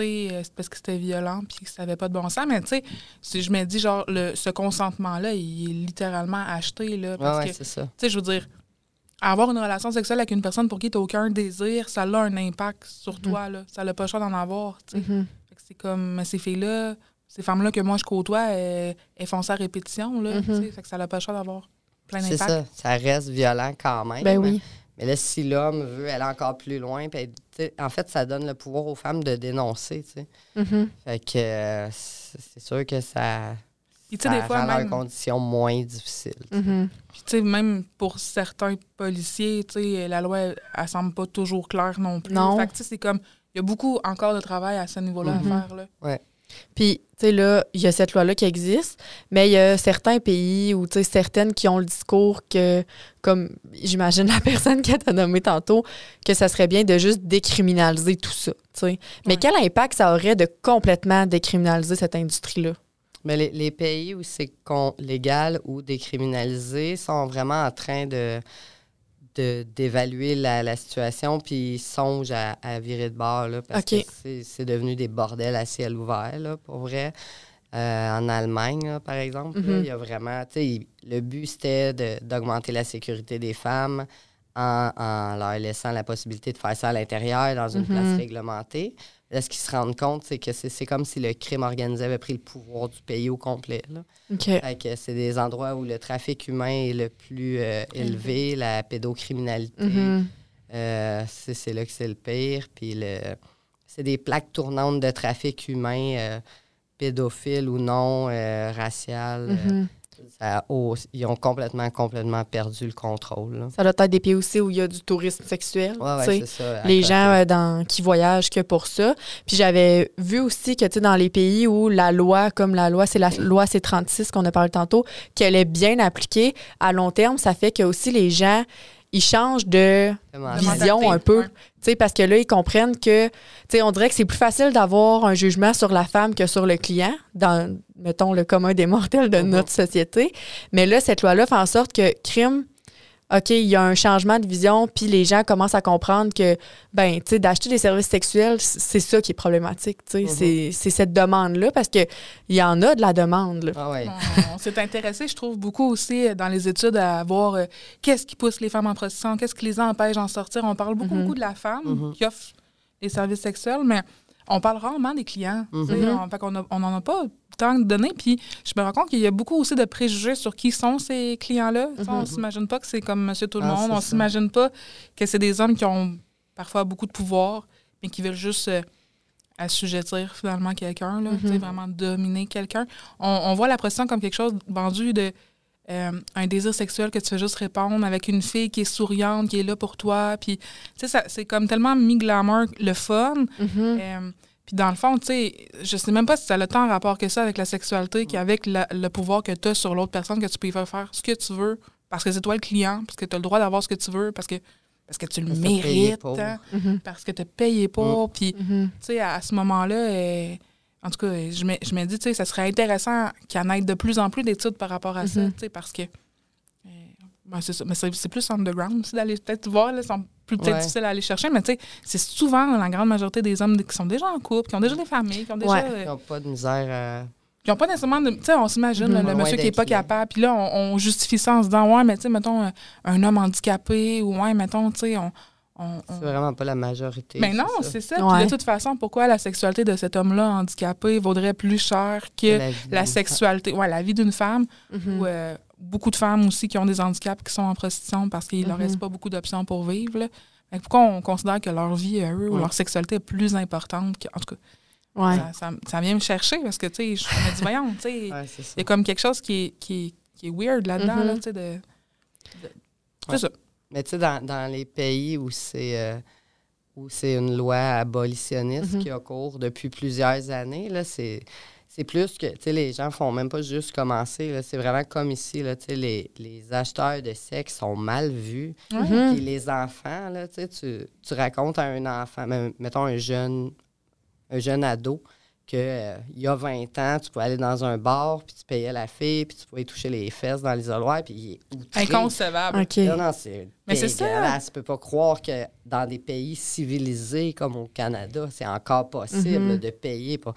Euh, c'est parce que c'était violent puis que ça n'avait pas de bon sens. Mais tu sais, si je me dis, genre, le, ce consentement-là, il est littéralement acheté, là. Parce ouais, que ça. tu sais, je veux dire, avoir une relation sexuelle avec une personne pour qui tu n'as aucun désir, ça a un impact sur toi. Là. Ça n'a pas le choix d'en avoir. Mhm. C'est comme mais ces filles-là, ces femmes-là que moi je côtoie, elles, elles font ça à répétition. Là, tu sais. Fait que ça n'a pas le choix d'avoir plein C'est d'impact. ça. Ça reste violent quand même. Ben oui. Mais là, si l'homme veut aller encore plus loin, puis, tu sais, en fait, ça donne le pouvoir aux femmes de dénoncer. tu sais. Mhm. Fait que euh, c'est c'est sûr que ça, Puis tu sais, ça des fois, rend même, leurs conditions moins difficiles. Mhm. puis, tu sais, même pour certains policiers, tu sais, la loi, elle, elle semble pas toujours claire non plus. Non. Fait que tu sais, c'est comme, il y a beaucoup encore de travail à ce niveau-là Mhm. à faire. Là. Puis, tu sais, là, il y a cette loi-là qui existe, mais il y a certains pays ou, tu sais, certaines qui ont le discours que, comme j'imagine la [laughs] personne qui t'a nommé tantôt, que ça serait bien de juste décriminaliser tout ça, tu sais. Mais Ouais. quel impact ça aurait de complètement décriminaliser cette industrie-là? Mais les, les pays où c'est con- légal ou décriminalisé sont vraiment en train de de- d'évaluer la, la situation puis ils songent à, à virer de bord là, parce que c'est- c'est devenu des bordels à ciel ouvert là, pour vrai. Euh, en Allemagne, là, par exemple, là, Mhm. il y a vraiment, tu sais, il- le but c'était de- d'augmenter la sécurité des femmes en, en leur laissant la possibilité de faire ça à l'intérieur dans une Mhm. place réglementée. Là, ce qu'ils se rendent compte, c'est que c'est comme si le crime organisé avait pris le pouvoir du pays au complet. là. OK. Fait que c'est des endroits où le trafic humain est le plus euh, élevé, la pédocriminalité. Mhm. euh, c'est là que c'est le pire. Puis le, c'est des plaques tournantes de trafic humain, euh, pédophile ou non, racial. Mhm. Ça- oh, ils ont complètement, complètement perdu le contrôle. là. Ça doit être des pays aussi où il y a du tourisme sexuel, Ouais, ouais, ça. les côté. gens euh, dans, qui voyagent que pour ça. Puis j'avais vu aussi que, dans les pays où la loi, comme la loi, c'est la loi C36 qu'on a parlé tantôt, qu'elle est bien appliquée, à long terme, ça fait que aussi les gens, ils changent de vision un peu. ouais. Tu sais, parce que là, ils comprennent que, tu sais, on dirait que c'est plus facile d'avoir un jugement sur la femme que sur le client, dans, mettons, le commun des mortels de Mhm. notre société. Mais là, cette loi-là fait en sorte que crime, OK, il y a un changement de vision, puis les gens commencent à comprendre que, ben, tu sais, d'acheter des services sexuels, c'est ça qui est problématique, tu sais. Mhm. C'est- C'est cette demande-là, parce que il y en a de la demande, là. Ah ouais. On, s'est intéressé, je trouve, beaucoup aussi euh, dans les études à voir euh, qu'est-ce qui pousse les femmes en prostitution, qu'est-ce qui les empêche d'en sortir. On parle beaucoup, Mhm. beaucoup de la femme Mhm. qui offre les services sexuels, mais on parle rarement des clients. On- fait on n'en a pas de données. Puis je me rends compte qu'il y a beaucoup aussi de préjugés sur qui sont ces clients-là. On Mhm. s'imagine pas que c'est comme monsieur tout le Ah, On ça. s'imagine pas que c'est des hommes qui ont parfois beaucoup de pouvoir, mais qui veulent juste euh, assujettir finalement quelqu'un, Mhm. vraiment dominer quelqu'un. On, on voit la prostitution comme quelque chose vendu de euh, un désir sexuel que tu fais juste répondre avec une fille qui est souriante, qui est là pour toi. Puis, tu sais, ça- c'est comme tellement mi-glamour, le fun. Mhm. Euh, puis dans le fond, tu sais, je sais même pas si ça a tant rapport que ça avec la sexualité qu'avec la- le pouvoir que tu as sur l'autre personne, que tu peux y faire faire ce que tu veux, parce que c'est toi le client, parce que tu as le droit d'avoir ce que tu veux, parce que, parce que tu le Parce mérites, pour. hein, Mhm. parce que tu as payé pour. Puis, Mhm. tu sais, à, à ce moment-là, euh, en tout cas, je me, je me dis, tu sais, ça serait intéressant qu'il y en ait de plus en plus d'études par rapport à ça, Mhm. tu sais, parce que. Ben, c'est ça. Mais c'est c'est plus underground aussi d'aller peut-être voir, là, c'est plus peut-être Ouais. difficile à aller chercher, mais tu sais, c'est souvent la grande majorité des hommes qui sont déjà en couple, qui ont déjà des familles, qui ont déjà. Ouais. euh, Ils n'ont pas de misère à. qui n'ont pas nécessairement de. Tu sais, on s'imagine, là, Mhm. le Ouais, monsieur qui n'est pas capable, puis là, on, on justifie ça en se disant, ouais, mais tu sais, mettons, euh, un homme handicapé, ou ouais, mettons, tu sais, on. on- on- C'est vraiment pas la majorité. mais non, ça. c'est ça. Puis Ouais. de toute façon, pourquoi la sexualité de cet homme-là handicapé vaudrait plus cher que La, vie la d'une sexualité, ouais, la vie d'une femme, Mhm. ou euh, beaucoup de femmes aussi qui ont des handicaps qui sont en prostitution parce qu'il leur Mhm. reste pas beaucoup d'options pour vivre. là. Pourquoi on considère que leur vie à eux ou leur sexualité est plus importante que. En tout cas, Ouais. ça, ça- ça vient me chercher parce que, tu sais, je me dis, voyons, tu sais, [laughs] Ouais, il y a comme quelque chose qui est, qui est, qui est weird là-dedans, Mhm. là, tu sais, de. de- C'est ça. Mais tu sais, dans, dans les pays où c'est euh, où c'est une loi abolitionniste Mhm. qui a cours depuis plusieurs années, là, c'est c'est plus que, tu sais, les gens font même pas juste commencer. C'est vraiment comme ici, là, tu sais, les, les acheteurs de sexe sont mal vus. Puis les enfants, là, tu sais, tu, tu racontes à un enfant, mettons un jeune, un jeune ado, que euh, il y a 20 ans, tu pouvais aller dans un bar, puis tu payais la fille, puis tu pouvais toucher les fesses dans l'isoloir, puis il est outré. Inconcevable. OK. Non, non, c'est Mais c'est ça. Tu peux pas croire que dans des pays civilisés comme au Canada, c'est encore possible Mhm. de payer pour...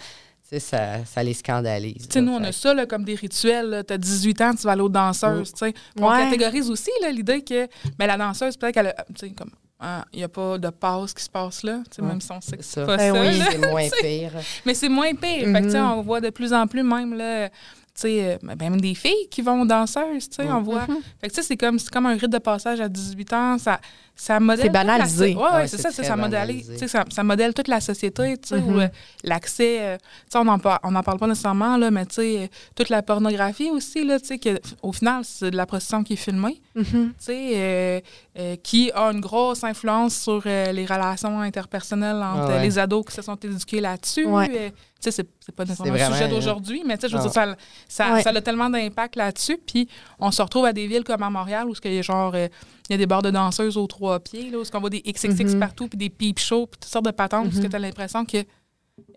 Tu sais, ça, ça les scandalise. Tu sais, là. nous, on a ça là, comme des rituels. Tu as 18 ans, tu vas aller aux danseuses. tu sais. Puis On Ouais. catégorise aussi là, l'idée que mais la danseuse, peut-être qu'elle a. tu sais, comme. ah, Il n'y a pas de passe qui se passe là, tu sais, Ouais. même si on sait que C'est pas Ben ça. oui. C'est moins [laughs] pire. Mais c'est moins pire. Fait que, tu sais, Mhm. on voit de plus en plus même là, tu sais, euh, ben, même des filles qui vont aux danseuses, tu sais, on voit. Fait que tu sais, c'est comme, c'est comme un rite de passage à 18 ans. Ça, ça modèle. C'est toute la banalisé. so- Ouais, ouais, c'est ça, ça, modèle, banalisé. tu sais, ça, ça modèle toute la société, tu sais, Mhm. où, euh, l'accès, euh, tu sais, on n'en par- on en parle pas nécessairement, là, mais tu sais, euh, toute la pornographie aussi, là, tu sais, que, au final, c'est de la prostitution qui est filmée, tu sais, euh, euh, qui a une grosse influence sur euh, les relations interpersonnelles entre Ah ouais. les ados qui se sont éduqués là-dessus. Ouais. euh, tu sais, c'est pas nécessairement le sujet vraiment, d'aujourd'hui, mais tu sais, je veux dire, ça, ça, Ouais. ça a tellement d'impact là-dessus. Puis on se retrouve à des villes comme à Montréal où il y a genre euh, il y a des bars de danseuses aux trois pieds, là, où on voit des XXX Mhm. partout, puis des peep shows, puis toutes sortes de patentes, parce que Mhm. tu as l'impression que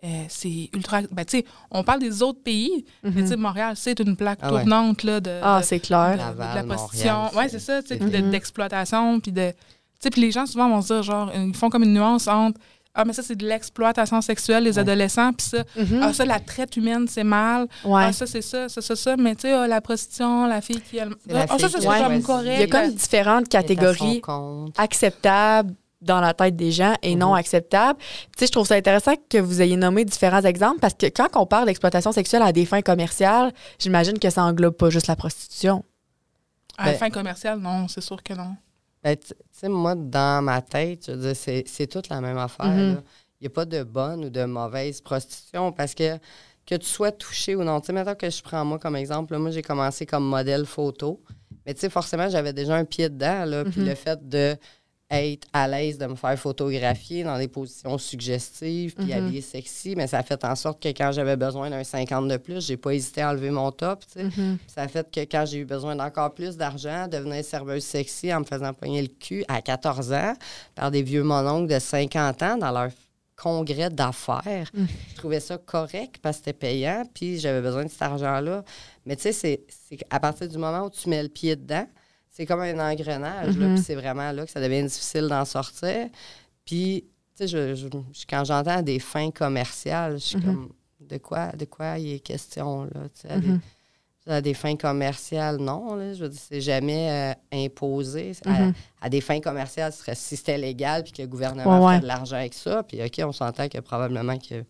euh, c'est ultra. Ben, tu sais, on parle des autres pays, mais tu sais, Montréal, c'est une plaque Ah ouais. tournante là, de, Ah, de- c'est de, clair. de Laval, la prostitution. Oui, c'est- ça, tu sais, c'est- puis de- d'exploitation, puis de. Tu sais, puis les gens souvent vont se dire, genre, ils font comme une nuance entre. Ah, mais ça, c'est de l'exploitation sexuelle, les Ouais. adolescents, puis ça, Mhm. ah, ça, la traite humaine, c'est mal. Ouais. Ah, ça, c'est ça, ça, ça, ça. Mais tu sais, ah, la prostitution, la fille qui. Elle... Ah, ça, c'est a comme correct. Il y a comme différentes catégories acceptables dans la tête des gens et non Mhm. acceptables. Tu sais, je trouve ça intéressant que vous ayez nommé différents exemples parce que quand on parle d'exploitation sexuelle à des fins commerciales, j'imagine que ça englobe pas juste la prostitution. À la Ben- fin commerciale, non, c'est sûr que non. Ben, tu sais, moi, dans ma tête, je veux dire, c'est, c'est toute la même affaire. Il n'y a pas de bonne ou de mauvaise prostitution parce que que tu sois touché ou non. Tu sais, maintenant que je prends moi comme exemple, là, moi, j'ai commencé comme modèle photo. Mais tu sais, forcément, j'avais déjà un pied dedans. Là, Puis Mhm. le fait de être à l'aise de me faire photographier dans des positions suggestives puis Mhm. habillée sexy, mais ça a fait en sorte que quand j'avais besoin d'un 50 de plus, j'ai pas hésité à enlever mon top. Mhm. Ça a fait que quand j'ai eu besoin d'encore plus d'argent, devenir serveuse sexy en me faisant pogner le cul à 14 ans par des vieux mononcles de 50 ans dans leur congrès d'affaires. Mm. Je trouvais ça correct parce que c'était payant, puis j'avais besoin de cet argent-là. Mais tu sais, c'est- c'est à partir du moment où tu mets le pied dedans, c'est comme un engrenage, là, Mhm. puis c'est vraiment là que ça devient difficile d'en sortir. Puis, tu sais, je- je- je- quand j'entends des fins commerciales, je suis Mhm. comme, de quoi, de quoi il est question, là, tu sais, à des- Mhm. à des fins commerciales, non. Là, je veux dire, c'est jamais euh, imposé. À, Mhm. à des fins commerciales, ce serait si c'était légal puis que le gouvernement Ouais, fait ouais. de l'argent avec ça. Puis, OK, on s'entend que probablement que.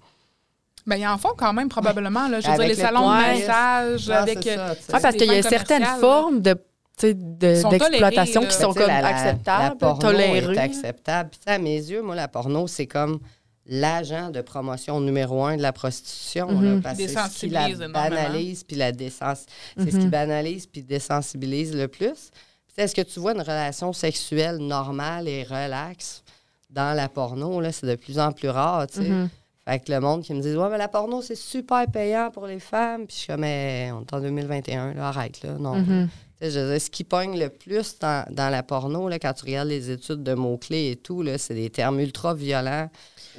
Ben, ils en font quand même, probablement. Là, je veux Avec dire, les le salons de massage, Non, avec. c'est euh, ça, tu sais. Ouais, parce qu'il y a certaines formes de, de- d'exploitation qui sont comme la- acceptables, La porno tolérées. est acceptable. Puis, à mes yeux, moi, la porno, c'est comme l'agent de promotion numéro un de la prostitution. là, Mhm. parce que c'est ce qui la Désensibilise banalise puis la désens- C'est ce Mhm. qui banalise puis désensibilise le plus. Puis, Est-ce que tu vois une relation sexuelle normale et relaxe dans la porno? Là, c'est de plus en plus rare, tu sais. Mhm. Fait que le monde qui me dit Ouais, mais la porno, c'est super payant pour les femmes. Puis je suis comme, mais on est en 2021, là, arrête, là. Non. Mhm. Ce qui pogne le plus dans, dans la porno, là, quand tu regardes les études de mots-clés et tout, c'est des termes ultra violents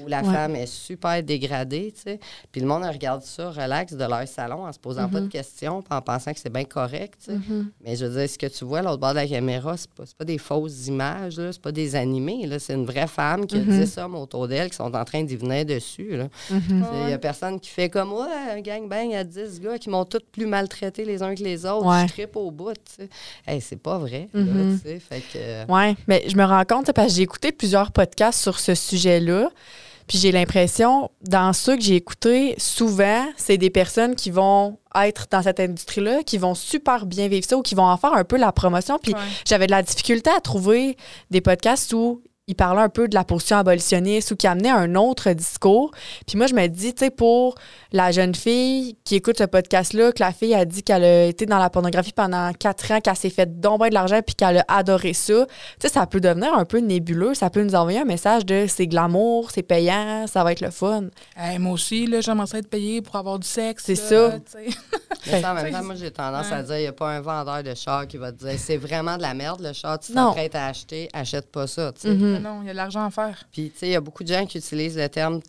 où la Ouais. femme est super dégradée, tu sais. Puis le monde regarde ça relax de leur salon en se posant pas de questions, puis en pensant que c'est bien correct, tu sais. Mhm. Mais je veux dire, ce que tu vois à l'autre bord de la caméra, c'est pas, pas des fausses images, là, c'est pas des animés, là. C'est une vraie femme qui a Mhm. 10 hommes autour d'elle qui sont en train d'y venir dessus, là. Mhm. Il y a personne qui fait comme moi, un gangbang à 10 gars qui m'ont tous plus maltraité les uns que les autres. Ouais. Je tripe au bout, tu sais. Hey, c'est pas vrai, là, Mhm. tu sais. Fait que... Oui, mais je me rends compte, parce que j'ai écouté plusieurs podcasts sur ce sujet-là. Puis j'ai l'impression, dans ceux que j'ai écoutés, souvent, c'est des personnes qui vont être dans cette industrie-là, qui vont super bien vivre ça ou qui vont en faire un peu la promotion. Puis Ouais. j'avais de la difficulté à trouver des podcasts où il parlait un peu de la position abolitionniste ou qui amenait un autre discours. Puis moi, je me dis, tu sais, pour la jeune fille qui écoute ce podcast-là, que la fille a dit qu'elle a été dans la pornographie pendant quatre ans, qu'elle s'est fait domber de l'argent puis qu'elle a adoré ça, tu sais, ça peut devenir un peu nébuleux. Ça peut nous envoyer un message de c'est glamour, c'est payant, ça va être le fun. moi aussi, là, j'aimerais être payé pour avoir du sexe. C'est ça. Mais ça, en même [laughs] temps, moi, j'ai tendance à dire, il n'y a pas un vendeur de char qui va te dire, c'est vraiment de la merde, le char, tu t'apprêtes à acheter, achète pas ça, tu sais. Mm-hmm. Ah non, il y a de l'argent à faire. Puis, tu sais, il y a beaucoup de gens qui utilisent le terme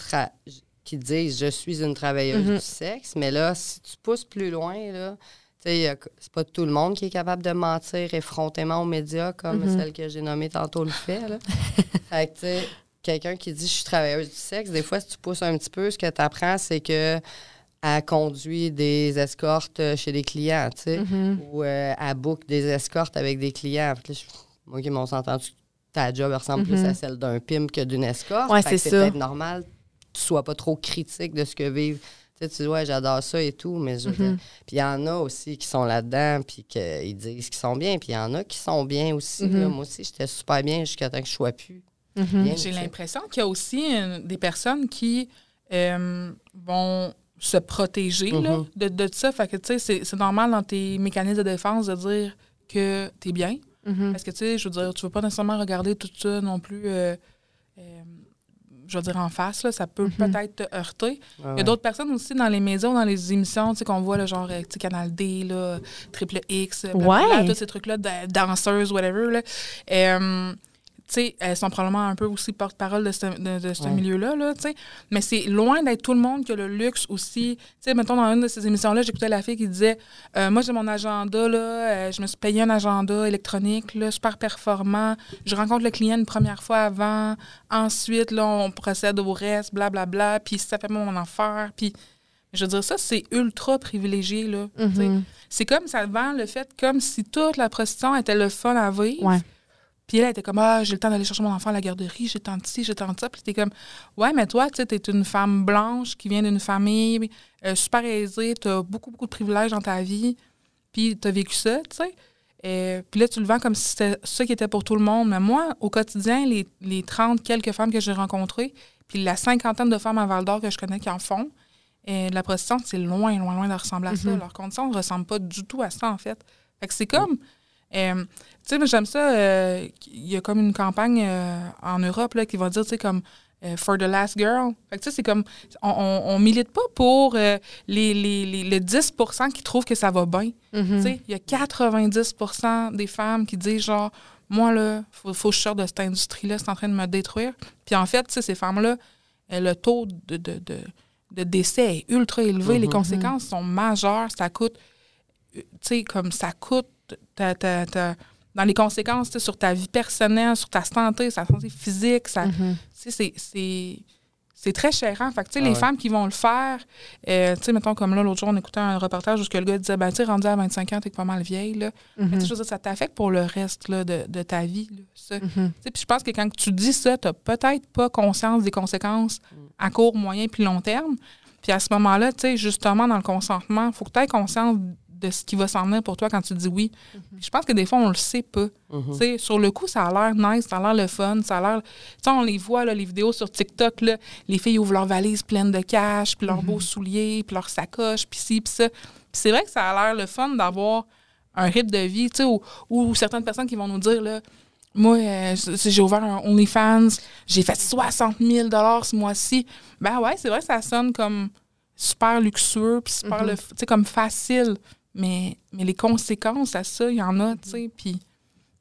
qui disent je suis une travailleuse Mhm. du sexe, mais là, si tu pousses plus loin, là, tu sais, c'est pas tout le monde qui est capable de mentir effrontément aux médias comme Mhm. celle que j'ai nommée tantôt le fait. Là. [laughs] fait que, tu sais, quelqu'un qui dit je suis travailleuse du sexe, des fois, si tu pousses un petit peu, ce que tu apprends, c'est que elle conduit des escortes euh, chez des clients, tu sais, Mhm. ou euh, elle book des escortes avec des clients. Fait que là, je- moi qui m'ont entendu ta job ressemble plus Mhm. à celle d'un pimp que d'une escorte. Ouais, c'est peut-être normal que tu sois pas trop critique de ce que vivent. Tu sais, tu dis, ouais, j'adore ça et tout, mais je Mhm. dire- Puis il y en a aussi qui sont là-dedans, puis qu'ils disent qu'ils sont bien, puis il y en a qui sont bien aussi. Mhm. là. Moi aussi, j'étais super bien jusqu'à temps que je sois plus. J'ai l'impression qu'il y a aussi euh, des personnes qui euh, vont se protéger là, de, de ça. Fait que, tu sais, c'est- c'est normal dans tes mécanismes de défense de dire que tu es bien. Mhm. Parce que, tu sais, je veux dire, tu veux pas nécessairement regarder tout ça non plus, euh, euh, je veux dire, en face. Là, ça peut Mhm. peut-être te heurter. Ouais, Il y a d'autres personnes aussi dans les maisons, dans les émissions, tu sais, qu'on voit, le genre, euh, tu sais, Canal D, là, Triple X, Ouais. tous ces trucs-là, de- danseuses, whatever, là. Euh, sais, elles sont probablement un peu aussi porte-parole de ce, de, de ce Ouais. milieu-là, là, tu sais. Mais c'est loin d'être tout le monde qui a le luxe aussi. Tu sais, mettons, dans une de ces émissions-là, j'écoutais la fille qui disait euh, Moi, j'ai mon agenda, là, euh, je me suis payé un agenda électronique, là, super performant. Je rencontre le client une première fois avant. Ensuite, là, on procède au reste, blablabla. Puis ça fait mon affaire. Puis, je veux dire, ça, c'est ultra privilégié, là. Mhm. C'est comme ça vend le fait comme si toute la prostitution était le fun à vivre. Ouais. Puis elle elle était comme Ah, j'ai le temps d'aller chercher mon enfant à la garderie, j'ai le temps de ci, j'ai le temps de ça. Puis t'es comme Ouais, mais toi, tu sais, t'es une femme blanche qui vient d'une famille euh, super aisée, t'as beaucoup, beaucoup de privilèges dans ta vie, puis t'as vécu ça, tu sais. Euh, puis là, tu le vends comme si c'était ça qui était pour tout le monde. Mais moi, au quotidien, les, les 30 quelques femmes que j'ai rencontrées, puis la cinquantaine de femmes à Val d'Or que je connais qui en font, euh, la prostitution, c'est loin, loin, loin de ressembler à ça. Mhm. Leurs conditions ne ressemblent pas du tout à ça, en fait. Fait que c'est comme. euh, sais, mais j'aime ça. euh, Il y a comme une campagne euh, en Europe là, qui va dire, tu sais, comme. euh, For the last girl. Fait que tu sais, c'est comme. On, on, on milite pas pour les, les, les, les 10 qui trouvent que ça va bien. Mhm. Tu sais, il y a 90% des femmes qui disent genre, moi, là, faut, faut que je sorte de cette industrie-là, c'est en train de me détruire. Puis en fait, tu sais, ces femmes-là, le taux de, de, de, de décès est ultra élevé. Les Mhm. conséquences sont majeures. Ça coûte, tu sais, comme ça coûte ta- ta- ta- dans les conséquences sur ta vie personnelle, sur ta santé, sa santé physique. Ça, Mhm. sais, c'est- très chérant. Fait que, tu sais, Ah les ouais. femmes qui vont le faire, euh, tu sais, mettons, comme là, l'autre jour, on écoutait un reportage où le gars disait, ben, tu rendu à 25 ans, t'es pas mal vieille, là. Mais tu sais, dire, ça t'affecte pour le reste, là, de, de ta vie, là, ça. Tu Mhm. sais, Puis je pense que quand tu dis ça, t'as peut-être pas conscience des conséquences à court, moyen puis long terme. Puis à ce moment-là, tu sais, justement, dans le consentement, il faut que tu aies conscience de ce qui va s'en venir pour toi quand tu dis oui. Puis Je pense que des fois, on le sait pas. Mhm. Sais, Sur le coup, ça a l'air nice, ça a l'air le fun, ça a l'air... Tu sais, on les voit, là, les vidéos sur TikTok, là, les filles ouvrent leurs valises pleines de cash, puis leurs beaux souliers, puis leurs sacoches, puis ci, puis ça. Puis c'est vrai que ça a l'air le fun d'avoir un rythme de vie, tu sais, ou, certaines personnes qui vont nous dire, là, moi, euh, j'ai ouvert un OnlyFans, j'ai fait 60 000 ce mois-ci. Ben ouais, c'est vrai que ça sonne comme super luxueux, puis super, le f- tu sais, comme facile. Mais, mais les conséquences à ça, il y en a, tu sais, puis...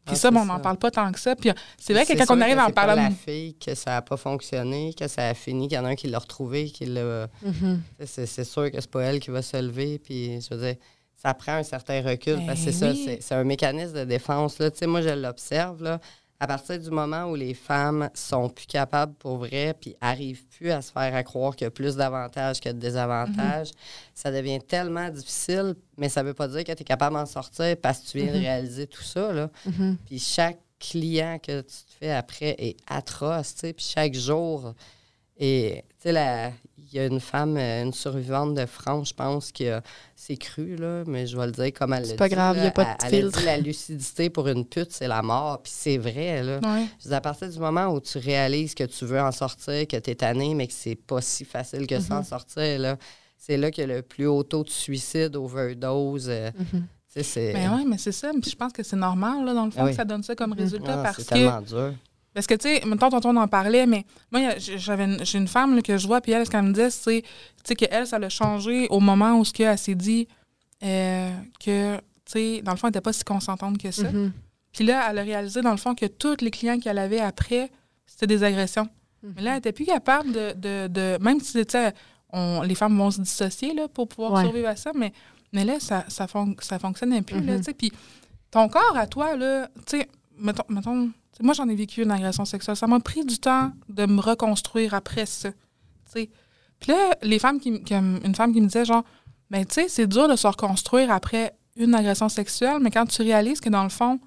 Puis Ah, ça, bon, on n'en parle pas tant que ça. Puis euh, c'est vrai que quand on arrive à en parler... la fille que ça n'a pas fonctionné, que ça a fini, qu'il y en a un qui l'a retrouvé, qui l'a. Mhm. C'est c'est sûr que c'est pas elle qui va se lever. Puis, je veux dire, ça prend un certain recul parce que c'est Ben ça, c'est- c'est un mécanisme de défense. Là. Tu sais, moi, je l'observe. À partir du moment où les femmes sont plus capables pour vrai, puis arrivent plus à se faire à croire qu'il y a plus d'avantages que de désavantages, ça devient tellement difficile, mais ça veut pas dire que tu es capable d'en sortir parce que tu viens de réaliser tout ça. Là. Mhm. Puis chaque client que tu te fais après est atroce. Puis chaque jour, et tu sais, il y a une femme, euh, une survivante de France, je pense, qui s'est crue, là, mais je vais le dire comme elle C'est pas grave, il n'y a pas de filtre. Elle a dit la lucidité pour une pute, c'est la mort. Puis c'est vrai, là. Je dis, à partir du moment où tu réalises que tu veux en sortir, que tu es tanné, mais que c'est pas si facile que ça en mm-hmm. sortir, là, c'est là qu'il y a le plus haut taux de suicide, overdose. Euh. Mais oui, mais c'est ça. je pense que c'est normal, là, dans le fond, que ça donne ça comme mm-hmm. résultat. Ah, parce c'est tellement dur. Parce que, tu sais, maintenant, on en parlait, mais moi, j'avais j'ai une femme que je vois, puis elle, ce qu'elle me dit, c'est qu'elle, ça l'a changé au moment où ce elle s'est dit euh, que, tu sais, dans le fond, elle n'était pas si consentante que ça. Mm-hmm. Puis là, elle a réalisé, dans le fond, que tous les clients qu'elle avait après, c'était des agressions. Mais là, elle n'était plus capable de, de, Même si, tu sais, les femmes vont se dissocier là, pour pouvoir survivre à ça, mais mais là, ça, ça, ça fonctionnait plus, là, mm-hmm. Puis ton corps à toi, là, tu sais, mettons, mettons moi, j'en ai vécu une agression sexuelle. Ça m'a pris du temps de me reconstruire après ça. Puis là, les femmes qui, une femme qui me disait, genre, ben, tu sais, c'est dur de se reconstruire après une agression sexuelle, mais quand tu réalises que, dans le fond,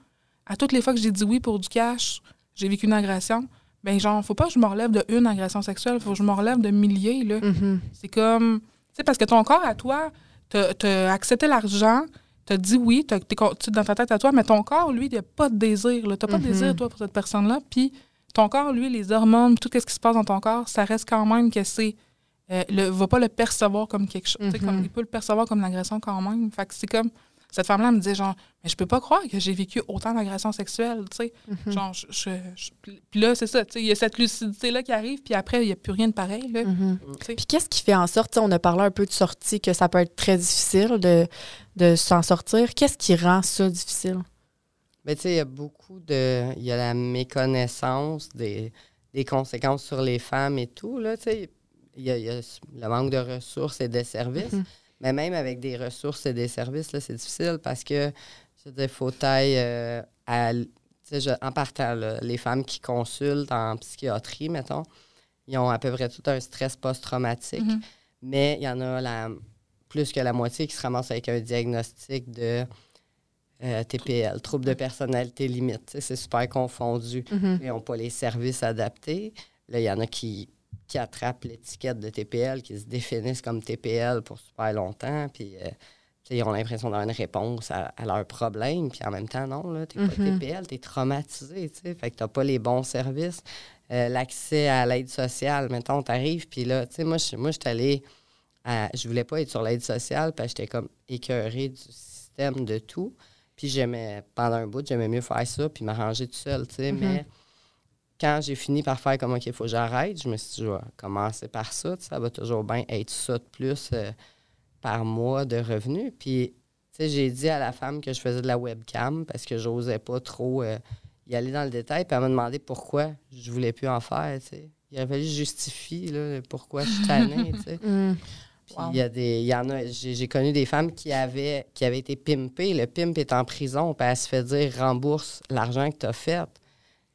à toutes les fois que j'ai dit oui pour du cash, j'ai vécu une agression, ben, genre, faut pas que je me relève de une agression sexuelle, faut que je me relève de milliers, là. Mm-hmm. C'est comme, tu sais, parce que ton corps à toi, tu as accepté l'argent, tu as dit oui, tu es dans ta tête à toi, mais ton corps, lui, il n'a pas de désir. Tu n'as pas de désir, mm-hmm. toi, pour cette personne-là. Puis ton corps, lui, les hormones, tout ce qui se passe dans ton corps, ça reste quand même que c'est. Euh, ne va pas le percevoir comme quelque chose. comme, mm-hmm. il peut le percevoir comme une agression quand même. Fait que c'est comme cette femme-là me disait genre, mais je peux pas croire que j'ai vécu autant d'agressions sexuelles, tu sais. Mhm. Genre, je, puis là, c'est ça, tu sais, il y a cette lucidité-là qui arrive, puis après, il n'y a plus rien de pareil, là. Mhm. Puis qu'est-ce qui fait en sorte, on a parlé un peu de sortie, que ça peut être très difficile de, de s'en sortir. Qu'est-ce qui rend ça difficile? Bien, tu sais, il y a beaucoup de... Il y a la méconnaissance des, des conséquences sur les femmes et tout, là, tu sais. Il y, a, le manque de ressources et de services. Mhm. Mais même avec des ressources et des services, c'est difficile parce que, je veux dire, faut taille euh, à, en partant, les femmes qui consultent en psychiatrie, mettons, ils ont à peu près tout un stress post-traumatique. Mm-hmm. Mais il y en a la, plus que la moitié qui se ramassent avec un diagnostic de euh, TPL, trouble de personnalité limite. C'est super confondu. Mm-hmm. Ils n'ont pas les services adaptés. Là, il y en a qui qui attrapent l'étiquette de TPL, qui se définissent comme TPL pour super longtemps, puis euh, ils ont l'impression d'avoir une réponse à, leur problème, puis en même temps, non, là, t'es pas mm-hmm. TPL, t'es traumatisé, tu sais, fait que t'as pas les bons services. Euh, l'accès à l'aide sociale, mettons, t'arrives, puis là, tu sais, moi, je moi, suis allée à, je voulais pas être sur l'aide sociale, parce que j'étais comme écœurée du système de tout, puis j'aimais, pendant un bout, j'aimais mieux faire ça, puis m'arranger tout seul, tu sais, mm-hmm. mais quand j'ai fini par faire comme, OK, il faut que j'arrête, je me suis dit, je vais commencer par ça. Ça va toujours bien être ça de plus euh, par mois de revenus. Puis, tu sais, j'ai dit à la femme que je faisais de la webcam parce que j'osais pas trop euh, y aller dans le détail. Puis elle m'a demandé pourquoi je voulais plus en faire. Il a fallu que je justifie là, pourquoi je suis tannée. [laughs] Mm. Puis il y a des, y en a, j'ai, connu des femmes qui avaient, qui avaient été pimpées. Le pimp est en prison, puis elle se fait dire rembourse l'argent que tu as fait.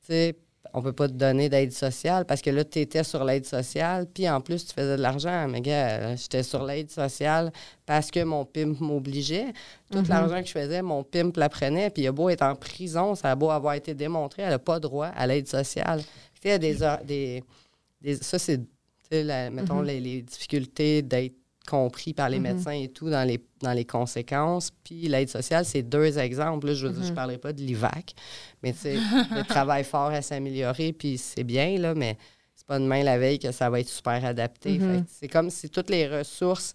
Tu sais, on peut pas te donner d'aide sociale parce que là, tu étais sur l'aide sociale, puis en plus, tu faisais de l'argent. Mais gars, j'étais sur l'aide sociale parce que mon pimp m'obligeait. Tout mhm. l'argent que je faisais, mon pimp l'apprenait, puis il a beau être en prison, ça a beau avoir été démontré, elle n'a pas droit à l'aide sociale. Il y a des, des, des ça, c'est, mettons, mhm. les, difficultés d'être compris par les mhm. médecins et tout dans les, dans les conséquences. Puis l'aide sociale, c'est deux exemples. je ne mhm. parlerai pas de l'IVAC, mais tu sais, [laughs] le travail fort à s'améliorer, puis c'est bien, là, mais c'est pas demain la veille que ça va être super adapté. Mhm. C'est comme si toutes les ressources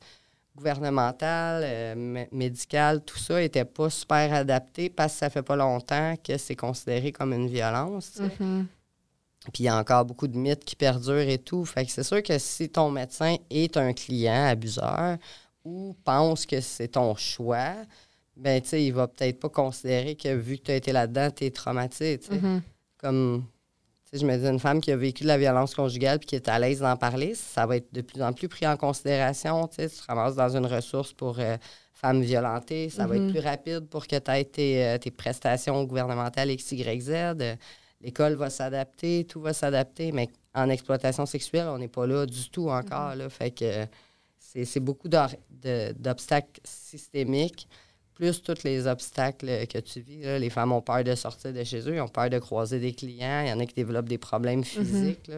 gouvernementales, euh, médicales, tout ça n'était pas super adapté parce que ça fait pas longtemps que c'est considéré comme une violence. Puis il y a encore beaucoup de mythes qui perdurent et tout. Fait que c'est sûr que si ton médecin est un client abuseur ou pense que c'est ton choix, ben tu sais, il va peut-être pas considérer que vu que tu as été là-dedans, tu es traumatisé. Mm-hmm. Comme je me dis, une femme qui a vécu de la violence conjugale puis qui est à l'aise d'en parler, ça va être de plus en plus pris en considération. Tu te ramasses dans une ressource pour euh, femmes violentées, ça va être mm-hmm. plus rapide pour que tu aies tes, euh, tes, prestations gouvernementales XYZ l'école va s'adapter, tout va s'adapter, mais en exploitation sexuelle, on n'est pas là du tout encore. Là, fait que c'est beaucoup d'obstacles systémiques, plus tous les obstacles que tu vis. Les femmes ont peur de sortir de chez eux, ils ont peur de croiser des clients. Il y en a qui développent des problèmes mm-hmm. physiques.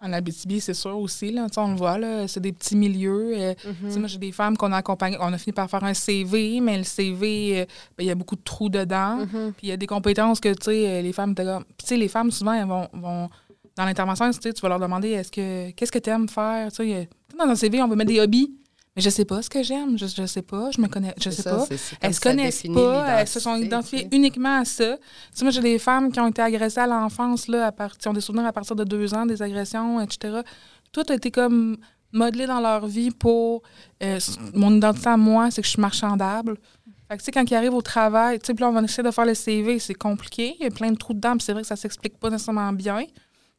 En Abitibi, c'est sûr aussi, là, on le voit, c'est des petits milieux. Euh, Mhm. Moi, j'ai des femmes qu'on a accompagnées. On a fini par faire un CV, mais le CV, euh, ben, il y a beaucoup de trous dedans. Mhm. Puis il y a des compétences que, tu sais, euh, les femmes, Puis, tu sais, les femmes, souvent, elles vont, vont dans l'intervention, tu vas leur demander est-ce que qu'est-ce que tu aimes faire? Dans un CV, on veut mettre des hobbies. Mais je sais pas ce que j'aime. Je, je sais pas. Je me connais. Je sais ça, pas. Elles se connaissent pas, elles se sont identifiées uniquement à ça. Tu sais, moi, j'ai des femmes qui ont été agressées à l'enfance, là, à ont des souvenirs à partir de deux ans, des agressions, etc. Tout a été comme modelé dans leur vie pour euh, mon identité à moi, c'est que je suis marchandable. Fait que, tu sais, quand ils arrivent au travail, tu sais, puis là, on va essayer de faire le CV, c'est compliqué. Il y a plein de trous dedans, puis c'est vrai que ça s'explique pas nécessairement bien.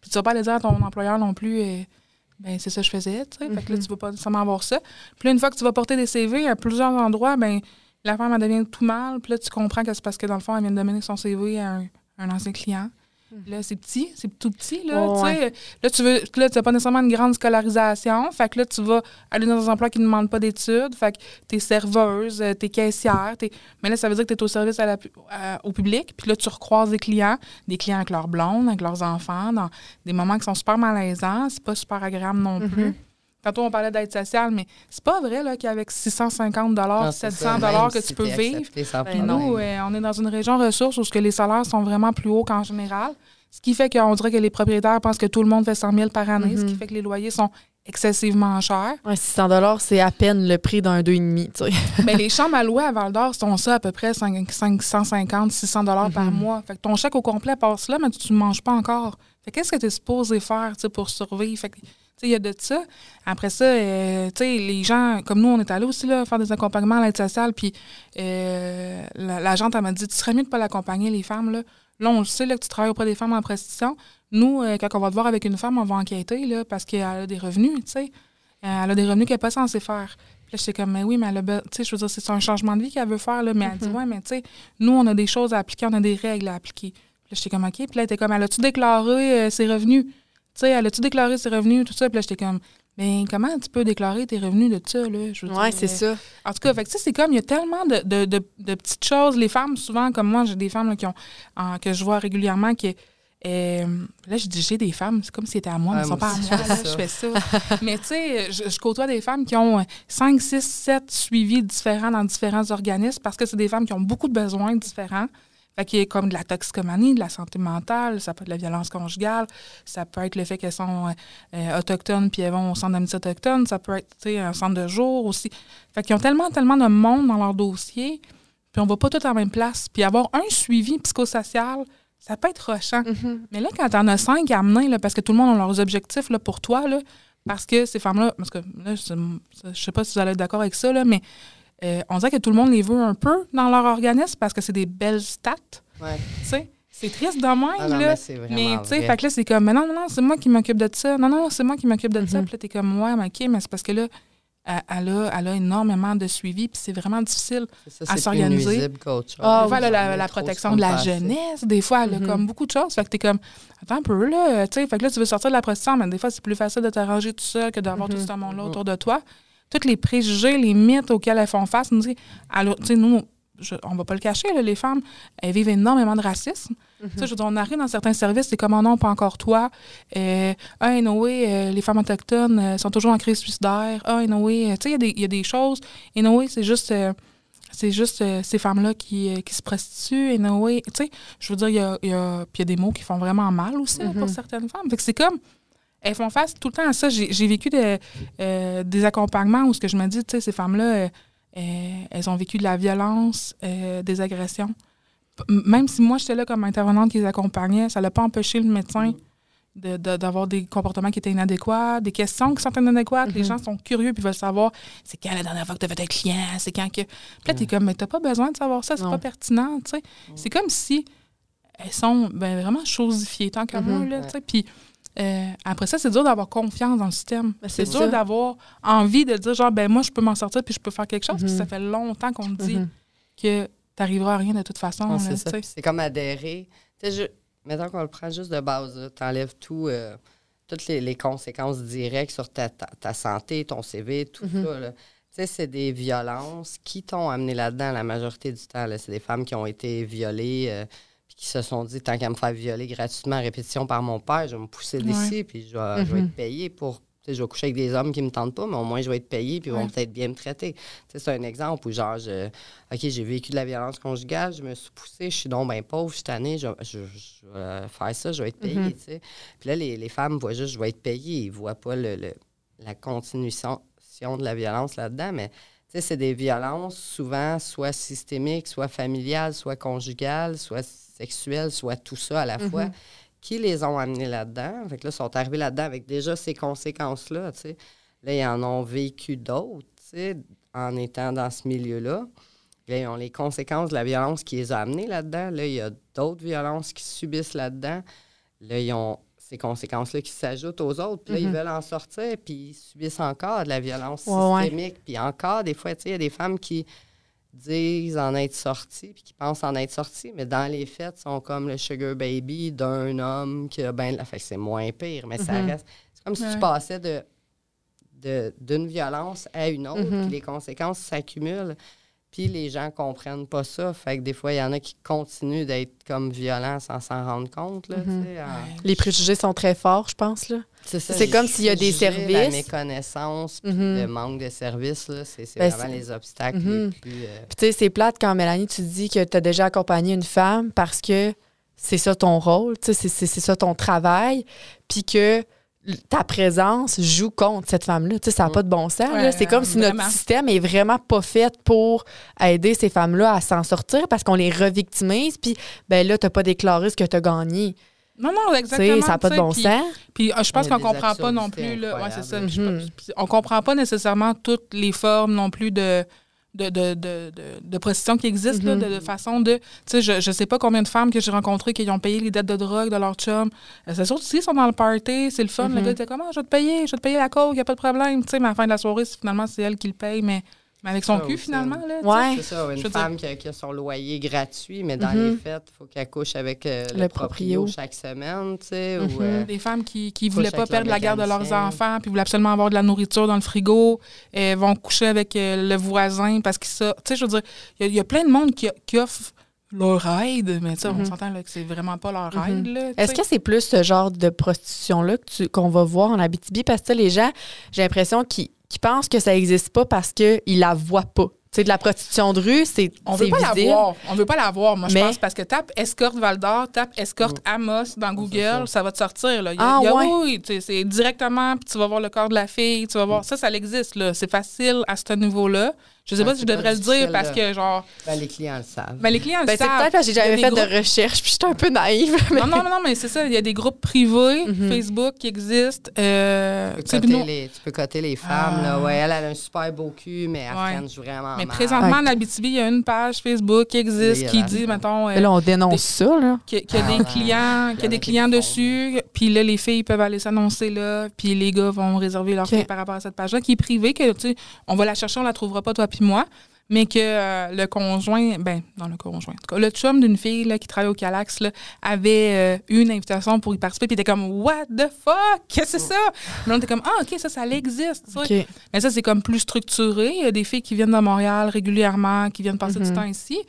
Puis tu vas pas aller dire à ton employeur non plus, euh, ben c'est ça que je faisais, tu sais. Fait que là, Mhm. tu vas pas nécessairement avoir ça. Puis là, une fois que tu vas porter des CV à plusieurs endroits, ben la femme, elle devient tout mal. Puis là, tu comprends que c'est parce que, dans le fond, elle vient de donner son CV à un, un ancien client. Là, c'est petit, c'est tout petit, là, Ouais, tu. Là, tu veux, là, tu n'as pas nécessairement une grande scolarisation. Fait que là, tu vas aller dans un emploi qui ne demande pas d'études. Fait que t'es serveuse, euh, t'es caissière. t'es- Mais là, ça veut dire que t'es au service à la pu- à- au public. Puis là, tu recroises des clients, des clients avec leurs blondes, avec leurs enfants, dans des moments qui sont super malaisants. C'est pas super agréable non plus. Tantôt, on parlait d'aide sociale, mais c'est pas vrai là, qu'avec 650 Non, c'est 700 ça, que tu peux vivre. Ben nous, euh, on est dans une région ressource où ce que les salaires sont vraiment plus hauts qu'en général. Ce qui fait qu'on dirait que les propriétaires pensent que tout le monde fait 100 000 par année, ce qui Mhm. fait que les loyers sont excessivement chers. Ouais, 600 c'est à peine le prix d'un 2,5. tu sais. Mais [laughs] les chambres à louer à Val-d'Or sont ça à peu près 5- 550, 600 dollars par Mhm. mois. Fait que ton chèque au complet passe là, mais tu ne manges pas encore. Fait que qu'est-ce que tu es supposé faire tu sais, pour survivre? Fait que, il y a de ça. Après ça, euh, tu sais, les gens, comme nous, on est allés aussi là, faire des accompagnements à l'aide sociale, puis euh, la, la gente, elle m'a dit, tu serais mieux de ne pas l'accompagner, les femmes, là. Là, on le sait là, que tu travailles auprès des femmes en prostitution. Nous, euh, quand on va te voir avec une femme, on va enquêter, là, parce qu'elle a des revenus, tu sais. Euh, Elle a des revenus qu'elle n'est pas censée faire. Puis là, j'étais comme, mais oui, mais elle a, tu sais, je veux dire, c'est un changement de vie qu'elle veut faire, là. Mais elle dit, ouais, mais tu sais, nous, on a des choses à appliquer, on a des règles à appliquer. Puis là, j'étais comme, OK. Puis là, elle était comme, elle a-tu déclaré ses revenus? Tu sais, elle a-tu déclaré ses revenus, tout ça? Puis là, j'étais comme, ben, comment tu peux déclarer tes revenus de ça, là? Je Ouais, c'est euh, ça. en tout cas, fait que, c'est comme, il y a tellement de, de- de- de petites choses. Les femmes, souvent, comme moi, j'ai des femmes là, qui ont, que je vois régulièrement qui. euh, là, je dis j'ai des femmes, c'est comme si c'était à moi, mais Ouais, elles sont pas à moi, je là, fais ça. mais tu sais, je, je côtoie des femmes qui ont 5, 6, 7 suivis différents dans différents organismes parce que c'est des femmes qui ont beaucoup de besoins différents. Fait qu'il y a comme de la toxicomanie, de la santé mentale, ça peut être de la violence conjugale, ça peut être le fait qu'elles sont euh, autochtones puis elles vont au centre d'amitié autochtone, ça peut être un centre de jour aussi. Fait qu'ils ont tellement, tellement de monde dans leur dossier, puis on va pas tout en même place. Puis avoir un suivi psychosocial, ça peut être rochant. Mhm. Mais là, quand t'en as cinq à amener, là, parce que tout le monde a leurs objectifs là, pour toi, là, parce que ces femmes-là, parce que là, je je sais pas si vous allez être d'accord avec ça, là, mais euh, on dirait que tout le monde les veut un peu dans leur organisme parce que c'est des belles stats, Ouais. tu sais. C'est triste de même, Ah non, là. mais c'est vraiment Mais tu sais, fait que là, c'est comme, mais non, non, non, c'est moi qui m'occupe de ça. Non, non, c'est moi qui m'occupe de ça. Mhm. Puis là, t'es comme, ouais, mais OK, mais c'est parce que là, elle, a, elle a énormément de suivi, puis c'est vraiment difficile. Ça, à c'est plus s'organiser. Ah, y la, la protection de la passer. jeunesse. Des fois, elle a Mhm. comme beaucoup de choses. Fait que t'es comme, attends un peu, là. Tu sais, fait que là, tu veux sortir de la prostitution, mais des fois, c'est plus facile de t'arranger tout seul que d'avoir Mhm. tout ce monde-là autour de toi. Tous les préjugés, les mythes auxquels elles font face, nous, alors, nous, je- on va pas le cacher, là, les femmes, elles vivent énormément de racisme. Mhm. Sais, je veux dire, on arrive dans certains services, c'est comme, oh non, pas encore toi. Euh, ah, anyway, euh, les femmes autochtones euh, sont toujours en crise suicidaire. Ah, anyway, euh, tu sais, il y a des- il y, a des choses. Anyway, c'est juste, c'est juste ces femmes-là qui, qui se prostituent. Tu sais, je veux dire, il y a, il y a- puis il y a des mots qui font vraiment mal aussi là, pour Mhm. certaines femmes. Fait que c'est comme, elles font face tout le temps à ça. J'ai vécu de- euh, des accompagnements où ce que je me dis, tu sais, ces femmes-là, euh, euh, elles ont vécu de la violence, euh, des agressions. Même si moi, j'étais là comme intervenante qui les accompagnait, ça n'a pas empêché le médecin de- de- d'avoir des comportements qui étaient inadéquats, des questions qui sont inadéquates. Les Mhm. gens sont curieux puis veulent savoir c'est quand la dernière fois que tu fait un client, c'est quand que. Puis là, tu es comme, mais t'as pas besoin de savoir ça, c'est pas pertinent, tu sais. C'est comme si elles sont ben, vraiment chosifiées, tant que Mhm. moi, là, tu sais. Puis euh, après ça, c'est dur d'avoir confiance dans le système. Ben, c'est dur d'avoir envie de dire, genre, ben moi, je peux m'en sortir puis je peux faire quelque chose. Puis Mhm. ça fait longtemps qu'on te dit Mhm. que t'arriveras à rien de toute façon. Là, c'est tu comme adhérer. Tu sais, mettons qu'on le prend juste de base, tu enlèves tout, euh, toutes les, les conséquences directes sur ta, ta, ta santé, ton CV, tout Mhm. ça. Tu sais, c'est des violences qui t'ont amené là-dedans la majorité du temps. C'est des femmes qui ont été violées, euh, qui se sont dit, tant qu'à me faire violer gratuitement à répétition par mon père, je vais me pousser d'ici, puis je vais, je vais Mhm. être payé pour. tu sais, Je vais coucher avec des hommes qui ne me tentent pas, mais au moins je vais être payé, puis ils vont peut-être bien me traiter. Tu sais, C'est un exemple où, genre, je- OK, j'ai vécu de la violence conjugale, je me suis poussée, je suis donc bien pauvre, je suis tannée, je, je- je vais faire ça, je vais être payé. Mhm. tu sais. Puis là, les, les femmes voient juste, je vais être payé, ils ne voient pas le, le- la continuation de la violence là-dedans, mais sais, c'est des violences souvent soit systémiques, soit familiales, soit conjugales, soit sexuelles, soit tout ça à la fois, Mhm. qui les ont amenés là-dedans. Fait que là, ils sont arrivés là-dedans avec déjà ces conséquences-là, tu sais. Là, ils en ont vécu d'autres, tu sais, en étant dans ce milieu-là. Là, ils ont les conséquences de la violence qui les a amenés là-dedans. Là, il y a d'autres violences qui subissent là-dedans. Là, ils ont ces conséquences-là qui s'ajoutent aux autres. Puis là, ils veulent en sortir, puis ils subissent encore de la violence Ouais, systémique. Puis encore, des fois, tu sais, il y a des femmes qui disent en être sorties, puis qui pensent en être sorties, mais dans les faits, sont comme le sugar baby d'un homme qui a ben... Fait que c'est moins pire, mais ça Mhm. reste... C'est comme si Ouais. tu passais de d'une violence à une autre, Mhm. puis les conséquences s'accumulent. Puis les gens comprennent pas ça. Fait que des fois, il y en a qui continuent d'être comme violents sans s'en rendre compte. Là, Mhm. tu sais, en- Les préjugés sont très forts, je pense. Là. C'est comme s'il y a des préjugés, La services. méconnaissance, Mhm. le manque de services, là, c'est Ben, vraiment c'est- les obstacles Mhm. les plus... euh, Puis tu sais, c'est plate quand Mélanie, tu dis que tu as déjà accompagné une femme parce que c'est ça ton rôle, tu sais, c'est- c'est c'est ça ton travail, puis que ta présence joue contre cette femme-là. Tu sais, ça n'a Mm. pas de bon sens. Ouais, c'est comme si notre système est vraiment pas fait pour aider ces femmes-là à s'en sortir parce qu'on les revictimise, puis ben là, tu n'as pas déclaré ce que tu as gagné. Non, non, Tu sais, exactement. ça n'a pas de bon puis- sens. Puis euh, je pense qu'on comprend pas non plus. Là, ouais, c'est ça. Puis je Mhm. puis on comprend pas nécessairement toutes les formes non plus de. De, de, de, de, de prostitution qui existent, là, Mhm. de, de façon de. Tu sais, je, je sais pas combien de femmes que j'ai rencontrées qui ont payé les dettes de drogue de leur chum. Euh, C'est sûr, sais, ils sont dans le party, c'est le fun. Le Mhm. gars était comme, Ah, je vais te payer, je vais te payer la coke, il a pas de problème. Tu sais, mais à la fin de la soirée, finalement, c'est elle qui le paye, mais, mais avec son Ça cul, aussi. finalement. Là. Ouais. C'est ça, une femme qui a, qui a son loyer gratuit, mais dans Mhm. les faits, il faut qu'elle couche avec euh, le, Le proprio proprio. chaque semaine, tu sais, Mhm. ou... euh, Des femmes qui ne voulaient pas perdre la garde de leurs enfants, puis voulaient absolument avoir de la nourriture dans le frigo, et vont coucher avec euh, le voisin parce que ça. Tu sais, je veux dire, il y, a- il y a plein de monde qui, qui offre leur aide, mais tu sais, on Mhm. s'entend là, que c'est vraiment pas leur aide. là, tu Est-ce que c'est plus ce genre de prostitution-là que tu- qu'on va voir en Abitibi? Parce que les gens, j'ai l'impression qu'ils qu'ils pensent que ça n'existe pas parce qu'ils la voient pas. Tu sais, de la prostitution de rue, c'est On veut c'est pas la voir. On veut pas la voir, moi, Mais- je pense, parce que tape escorte Val d'Or, tape escorte Amos dans c'est Google, ça. va te sortir. Là. Il y a- Ah, il y a- ouais. Oui, oui, tu sais, c'est directement, puis tu vas voir le corps de la fille, tu vas voir. Ça, ça existe, là. C'est facile à ce niveau-là. Je sais pas si je devrais le dire parce que, genre, ben, les clients le savent. ben, les clients le Ben, c'est savent. peut-être parce que j'ai jamais des fait groupes- de recherche, puis j'étais un peu naïve. mais- Non, non, non, non, mais c'est ça. Il y a des groupes privés, Mhm. Facebook, qui existent. Euh, Tu peux, coter nous- les, tu peux coter les femmes. Ah. Là. Ouais, elle, elle a un super beau cul, mais elle Ouais. vraiment mais mal. présentement, en Abitibi, il y a une page Facebook qui existe qui dit, mettons, euh, Mais là, on dénonce des- ça, là. qu'il y a- qu'il y a Ah, des clients, qu'il y a des clients dessus, puis là, les filles peuvent aller s'annoncer là, puis les gars vont réserver leur fille par rapport à cette page-là, qui est privée, que, tu sais, on va la chercher, on la trouvera pas, toi puis moi, mais que euh, le conjoint, ben, non, le conjoint, en tout cas, le chum d'une fille là, qui travaille au Calax là, avait euh, eu une invitation pour y participer, puis il était comme, What the fuck? Qu'est-ce que c'est ça? Mais on était comme, Ah, OK, ça, ça existe. Mais ça, c'est comme plus structuré. Il y a des filles qui viennent de Montréal régulièrement, qui viennent passer du temps ici.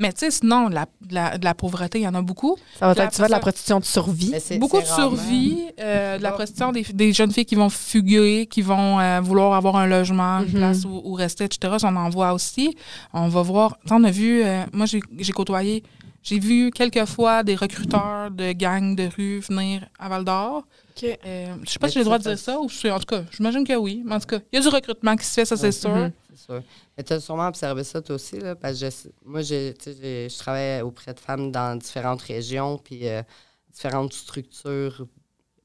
Mais tu sais, sinon, de la, de la, de la pauvreté, il y en a beaucoup. Ça va être, tu vois, de la prostitution de survie. Mais c'est- Beaucoup de survie, euh, de la prostitution, des, des jeunes filles qui vont fuguer, qui vont euh, vouloir avoir un logement, une Mhm. place où, où rester, etc. Ça, on en voit aussi. On va voir. On a vu, euh, moi, j'ai j'ai côtoyé, j'ai vu quelques fois des recruteurs de gangs de rue venir à Val d'Or. OK. Euh, je sais pas Mais si j'ai le droit de dire ça- ou je suis. En tout cas, j'imagine que oui. Mais en tout cas, il y a du recrutement qui se fait, ça, c'est sûr. Sûr. Mais tu as sûrement observé ça toi aussi, là, parce que je- moi, j'ai- je travaille auprès de femmes dans différentes régions, puis euh, différentes structures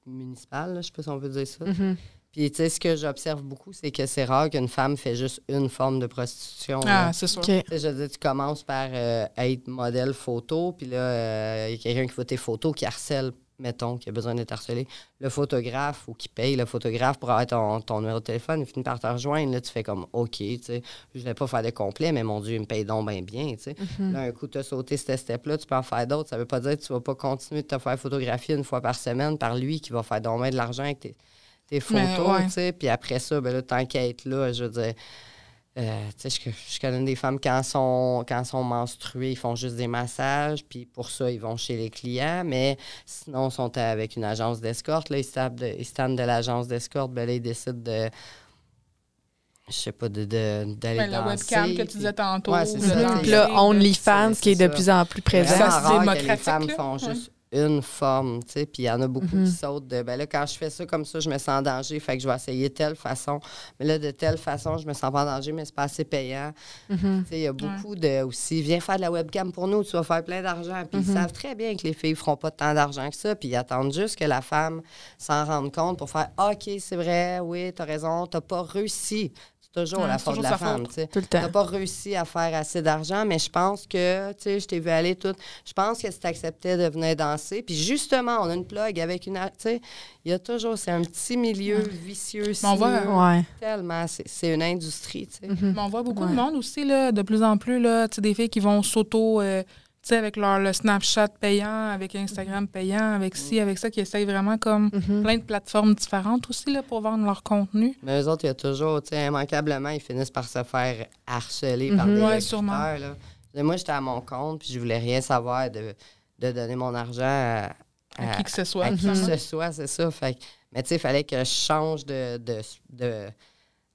municipales, là, je sais pas si on peut dire ça. Mhm. Puis, tu sais, ce que j'observe beaucoup, c'est que c'est rare qu'une femme fait juste une forme de prostitution. là. Ah, c'est sûr. Je veux dire, tu commences par euh, être modèle photo, puis là, euh, il y a quelqu'un qui voit tes photos, qui harcèle, mettons, qui a besoin d'être harcelé. Le photographe ou qui paye le photographe pour avoir ton, ton numéro de téléphone, il finit par te rejoindre. Là, tu fais comme, OK, tu sais, je vais pas faire de complet, mais mon Dieu, il me paye donc bien bien, tu sais. Mhm. Là, un coup, tu as sauté ce step-là, tu peux en faire d'autres. Ça veut pas dire que tu vas pas continuer de te faire photographier une fois par semaine par lui qui va faire donc bien de l'argent avec tes, tes photos, Mais, ouais. tu sais. Puis après ça, ben là, être là, je veux dire, euh, tu sais, je, je connais des femmes quand sont, quand sont menstruées, ils font juste des massages, puis pour ça, ils vont chez les clients, mais sinon, ils sont avec une agence d'escorte. Là, ils se tapent de, de l'agence d'escorte, ben là, ils décident de. Je sais pas, de, de- d'aller Ben, la danser. webcam que tu disais tantôt. Ouais, de ça. là, de- OnlyFans, qui est de ça. plus en plus présent. Ça, c'est rare que les démocratique, femmes là. font Ouais. juste une forme, tu sais, puis il y en a beaucoup Mhm. qui sautent de, ben là, quand je fais ça comme ça, je me sens en danger, fait que je vais essayer telle façon, mais là, de telle façon, je me sens pas en danger, mais c'est pas assez payant. Mhm. Tu sais, il y a beaucoup de, aussi, viens faire de la webcam pour nous, tu vas faire plein d'argent, puis Mhm. ils savent très bien que les filles feront pas tant d'argent que ça, puis ils attendent juste que la femme s'en rende compte pour faire, OK, c'est vrai, oui, t'as raison, t'as pas réussi. Toujours Ouais, la faute de toujours la sa femme, tu sais. Tout le temps. T'as pas réussi à faire assez d'argent, mais je pense que, tu sais, je t'ai vu aller tout. Je pense que si t'acceptais de venir danser, puis justement, on a une plug avec une. ar- Tu sais, il y a toujours, c'est un petit milieu vicieux. Mais on voit, sinueux, Ouais. Tellement, c'est c'est une industrie, tu sais. Mhm. Mais on voit beaucoup Ouais. de monde aussi, là, de plus en plus, là, tu sais, des filles qui vont s'auto, euh, tu sais, avec leur le Snapchat payant, avec Instagram payant, avec ci, avec ça, qui essayent vraiment comme Mhm. plein de plateformes différentes aussi, là, pour vendre leur contenu. Mais eux autres, il y a toujours, tu sais, immanquablement, ils finissent par se faire harceler par Mhm. des Ouais, sûrement. là. Moi, j'étais à mon compte, puis je voulais rien savoir de, de donner mon argent à, À à- qui que ce soit. à qui que ce soit, c'est ça. Fait mais tu sais, il fallait que je change de, de, de,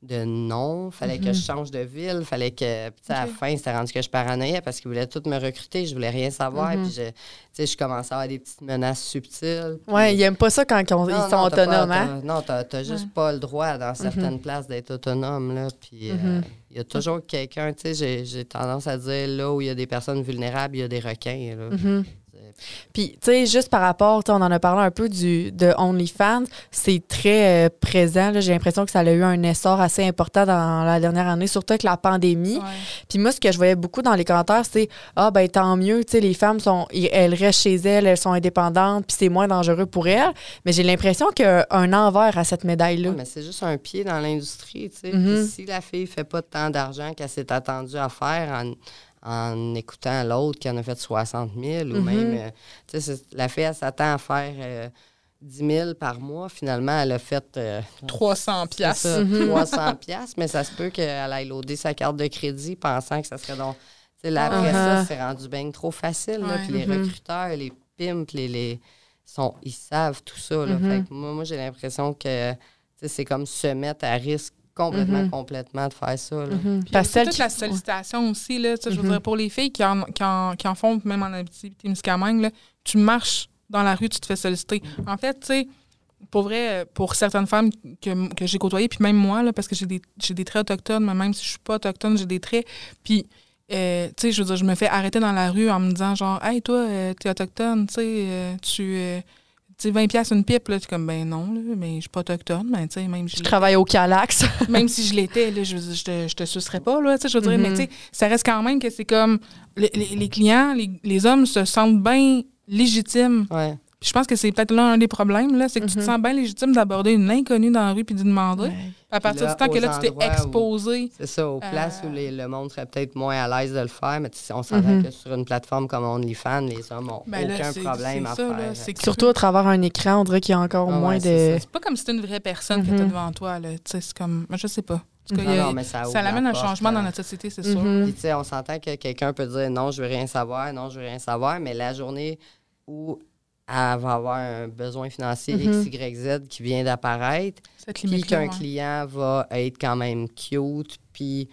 de nom, fallait que je change de ville, fallait que. Puis tu à la Mhm. Fin, c'était rendu que je paranoïais parce qu'ils voulaient tous me recruter, je voulais rien savoir. Mhm. Puis je, tu sais, je commençais à avoir des petites menaces subtiles. puis- Ouais, ils aiment pas ça quand ils, sont non, autonomes, pas- hein? Non, t'as t'as juste Ouais. pas le droit dans certaines places d'être autonome. Là, puis euh, il Mhm. y a toujours quelqu'un, tu sais, j'ai- j'ai tendance à dire là où il y a des personnes vulnérables, il y a des requins. Là. Puis, tu sais, juste par rapport, on en a parlé un peu du, de OnlyFans, c'est très euh, présent. J'ai l'impression que ça a eu un essor assez important dans la dernière année, surtout avec la pandémie. Ouais. Puis moi, ce que je voyais beaucoup dans les commentaires, c'est Ah, ben tant mieux, tu sais, les femmes, sont, elles restent chez elles, elles sont indépendantes, puis c'est moins dangereux pour elles. Mais j'ai l'impression qu'il y a un envers à cette médaille-là. Ouais, mais c'est juste un pied dans l'industrie. tu sais. Mhm. Puis si la fille fait pas tant d'argent qu'elle s'est attendue à faire en, en écoutant l'autre qui en a fait 60 000 ou Mhm. même. euh, tu sais, c'est- la fille, elle s'attend à faire euh, 10 000 par mois. Finalement, elle a fait. euh, 300 C'est piastres. ça, Mhm. 300 piastres, mais ça se peut qu'elle aille loader sa carte de crédit pensant que ça serait donc... Tu sais, là, après Uh-huh. ça, c'est rendu bien trop facile. là. Ouais. Puis les Mhm. recruteurs, les pimps, les, les- sont, ils savent tout ça. Là. Fait que moi, moi j'ai l'impression que c'est comme se mettre à risque complètement, Mhm. complètement de faire ça. là. Aussi que toute la sollicitation aussi, là, tu sais, je veux Mhm. dire, pour les filles qui en, qui en, qui en font, même en Abitibi-Témiscamingue, là, tu marches dans la rue, tu te fais solliciter. En fait, tu sais, pour vrai, pour certaines femmes que, que j'ai côtoyées, puis même moi, là, parce que j'ai des, j'ai des traits autochtones, mais même si je suis pas autochtone, j'ai des traits. Puis, euh, tu sais, je veux dire, je me fais arrêter dans la rue en me disant, genre, hey, toi, euh, t'es autochtone, tu sais, euh, tu. Euh, tu sais, 20 pièces une pipe, là, tu es comme, ben non, là, mais je suis pas autochtone, mais tu sais, même Je j'ai- travaille au Calax. [laughs] même si je l'étais, là, je, je, te, je te sucerais pas, là, tu sais, je veux dire, Mhm. mais tu sais, ça reste quand même que c'est comme les, les- les clients, les, les hommes se sentent bien légitimes. Ouais. Puis je pense que c'est peut-être là un des problèmes, là, c'est que tu te Mhm. sens bien légitime d'aborder une inconnue dans la rue puis de demander. À partir là, du temps que là, tu t'es où- exposé. C'est ça, aux places Euh, où les- le monde serait peut-être moins à l'aise de le faire, mais on s'entend Mhm. que sur une plateforme comme OnlyFans, les hommes n'ont Ben aucun problème à ça, faire. que- Surtout à travers un écran, on dirait qu'il y a encore Ah moins de. C'est pas comme si c'était une vraie personne que Mhm. tu devant toi, là. Tu sais, c'est comme. Je sais pas. En tout cas, Non, il y a- non, mais ça amène un changement dans notre société, c'est sûr. Mhm. Puis, tu sais, on s'entend que quelqu'un peut dire non, je veux rien savoir, non, je veux rien savoir, mais la journée où elle va avoir un besoin financier Mhm. X, Y, Z qui vient d'apparaître, puis qu'un ouais. client va être quand même cute, puis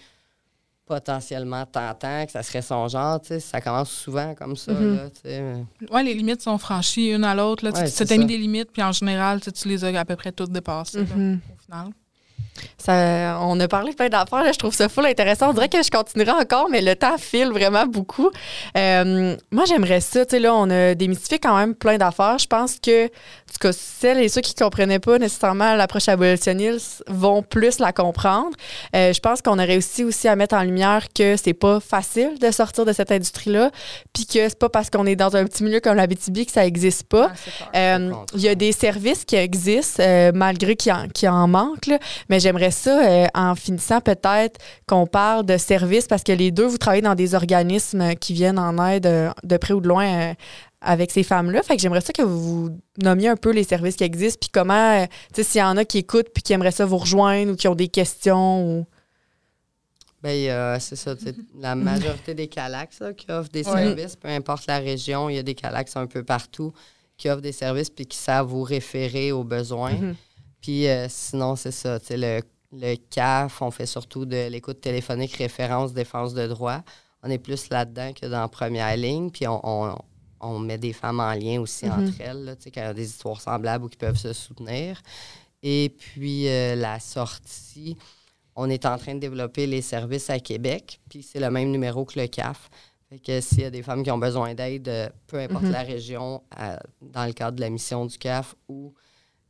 potentiellement tentant, que ça serait son genre, tu sais, ça commence souvent comme ça, Mhm. là, tu sais. Ouais, les limites sont franchies une à l'autre. là. Tu- Ouais, tu c'est t'es mis des limites, puis en général, tu les as à peu près toutes dépassées, là, Mhm. au final. Ça, on a parlé plein d'affaires, là, je trouve ça full intéressant. On dirait que je continuerai encore, mais le temps file vraiment beaucoup. Euh, moi, j'aimerais ça. Tu sais, là, on a démystifié quand même plein d'affaires. Je pense que, en tout cas, celles et ceux qui ne comprenaient pas nécessairement l'approche abolitionniste vont plus la comprendre. Euh, je pense qu'on aurait aussi, aussi à mettre en lumière que c'est pas facile de sortir de cette industrie-là, puis que c'est pas parce qu'on est dans un petit milieu comme la BTB que ça n'existe pas. Clair. Euh, Il y a des services qui existent, malgré qu'il en, qu'il en manque, là. mais j'aimerais ça, euh, en finissant, peut-être qu'on parle de services, parce que les deux, vous travaillez dans des organismes qui viennent en aide euh, de près ou de loin euh, avec ces femmes-là. Fait que j'aimerais ça que vous nommiez un peu les services qui existent, puis comment, tu sais, s'il y en a qui écoutent, puis qui aimeraient ça vous rejoindre, ou qui ont des questions, ou... Ben, c'est ça. [laughs] La majorité des Calax qui offrent des services, peu importe la région, il y a des Calax un peu partout qui offrent des services puis qui savent vous référer aux besoins. Mm-hmm. Puis euh, sinon, c'est ça. Le, le CAF, on fait surtout de l'écoute téléphonique, référence, défense de droit. On est plus là-dedans que dans la première ligne. Puis on, on, met des femmes en lien aussi mm-hmm. entre elles, là, quand il y a des histoires semblables ou qui peuvent se soutenir. Et puis euh, la sortie, on est en train de développer les services à Québec. Puis c'est le même numéro que le CAF. Fait que s'il y a des femmes qui ont besoin d'aide, euh, peu importe mm-hmm. la région, dans le cadre de la mission du CAF ou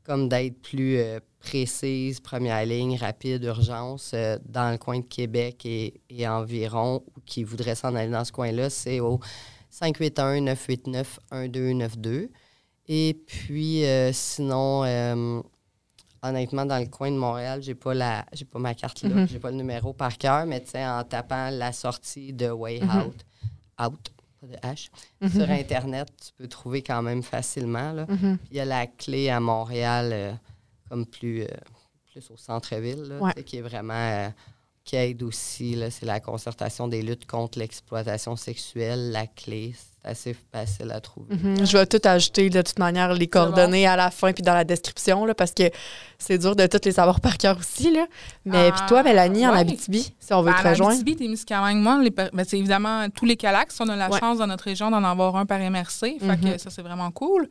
comme d'aide plus euh, précise, première ligne, rapide, urgence, euh, dans le coin de Québec et, environ, ou qui voudraient s'en aller dans ce coin-là, c'est au 581-989-1292. Et puis, euh, sinon, honnêtement, dans le coin de Montréal, j'ai pas la j'ai pas ma carte là, mm-hmm. j'ai pas le numéro par cœur, mais tu en tapant la sortie de Way mm-hmm. Out, Out, pas de H, mhm. sur Internet, tu peux trouver quand même facilement. Mhm. Il y a la clé à Montréal, euh, comme plus, euh, plus au centre-ville, qui est vraiment. Euh, qui aide aussi, c'est la concertation des luttes contre l'exploitation sexuelle, la clé assez facile à trouver. Mhm. Je vais tout ajouter de toute manière les coordonnées à la fin puis dans la description là, parce que c'est dur de toutes les savoir par cœur aussi. Là. Mais puis toi, ah, Mélanie, en Abitibi, si on veut ben, te rejoindre. En Abitibi, Témiscamingue, moi, ben, c'est évidemment tous les Calax. On a la chance dans notre région d'en avoir un par MRC. Fait que mhm. ça, c'est vraiment cool.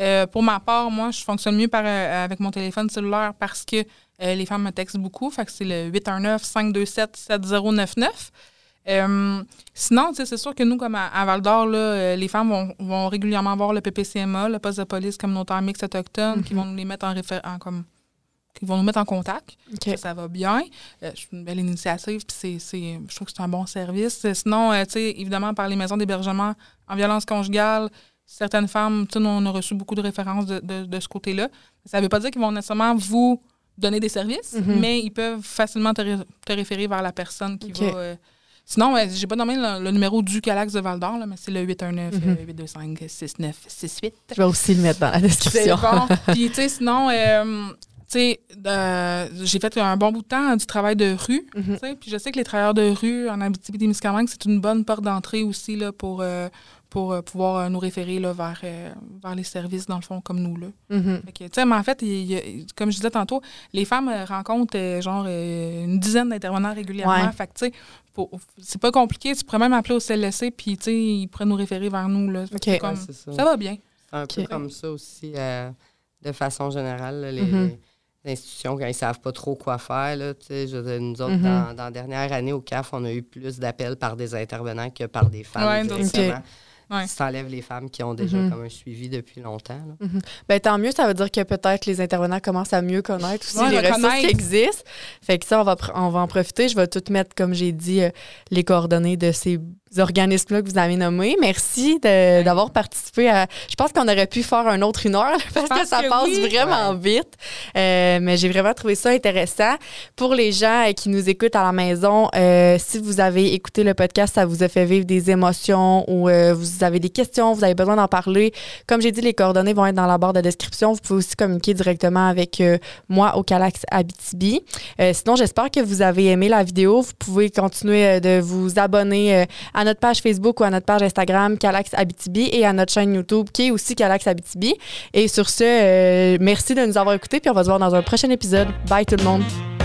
Euh, pour ma part, moi, je fonctionne mieux par, euh, avec mon téléphone cellulaire parce que euh, les femmes me textent beaucoup. Fait que c'est le 819-527-7099. Euh, sinon, c'est sûr que nous, comme à, Val d'Or, euh, les femmes vont, régulièrement voir le PPCMA, le poste de police communautaire mixte autochtone, qui mhm. vont nous les mettre en, en comme qui vont nous mettre en contact. Ça, va bien. Euh, c'est une belle initiative, puis c'est, je trouve que c'est un bon service. Sinon, tu sais, évidemment, par les maisons d'hébergement en violence conjugale, certaines femmes, tu sais, on a reçu beaucoup de références de, de, ce côté-là. Ça ne veut pas dire qu'ils vont nécessairement vous donner des services, mhm. mais ils peuvent facilement te, référer vers la personne qui va Sinon, je j'ai pas nommé le, numéro du Calax de Val d'Or, mais c'est le 819-825-6968. Mhm. Je vais aussi le mettre dans la description. Bon. [laughs] Puis, tu sais, sinon, euh, tu sais, j'ai fait un bon bout de temps du travail de rue. Mhm. Puis je sais que les travailleurs de rue en Abitibi-Témiscamingue, c'est une bonne porte d'entrée aussi là, pour, euh, pour euh, pouvoir euh, nous référer là, vers, euh, vers les services, dans le fond, comme nous. Là. Mm-hmm. mais en fait, comme je disais tantôt, les femmes rencontrent genre une dizaine d'intervenants régulièrement. Fait que, c'est pas compliqué. Tu pourrais même appeler au CLSC, puis ils pourraient nous référer vers nous. Là. ça. va bien. C'est un peu comme ça aussi, de façon générale. les, mm-hmm. institutions, quand ils ne savent pas trop quoi faire, là, je, nous autres, mm-hmm. dans, la dernière année au CAF, on a eu plus d'appels par des intervenants que par des femmes. Ouais. Ça enlève les femmes qui ont déjà mhm. comme un suivi depuis longtemps. Mhm. ben, tant mieux, ça veut dire que peut-être les intervenants commencent à mieux connaître aussi les ressources qui existent. Fait que ça, on va, on va en profiter. Je vais tout mettre, comme j'ai dit, euh, les coordonnées de ces organismes-là que vous avez nommés. Merci d'avoir participé à. Je pense qu'on aurait pu faire un autre une heure [laughs] parce que ça passe vraiment vite. Euh, mais j'ai vraiment trouvé ça intéressant. Pour les gens euh, qui nous écoutent à la maison, euh, si vous avez écouté le podcast, ça vous a fait vivre des émotions ou vous avez des questions, vous avez besoin d'en parler. Comme j'ai dit, les coordonnées vont être dans la barre de description. Vous pouvez aussi communiquer directement avec moi au Calax Abitibi. sinon, j'espère que vous avez aimé la vidéo. Vous pouvez continuer de vous abonner à notre page Facebook ou à notre page Instagram Calax Abitibi et à notre chaîne YouTube qui est aussi Calax Abitibi. Et sur ce, euh, merci de nous avoir écoutés puis on va se voir dans un prochain épisode. Bye tout le monde.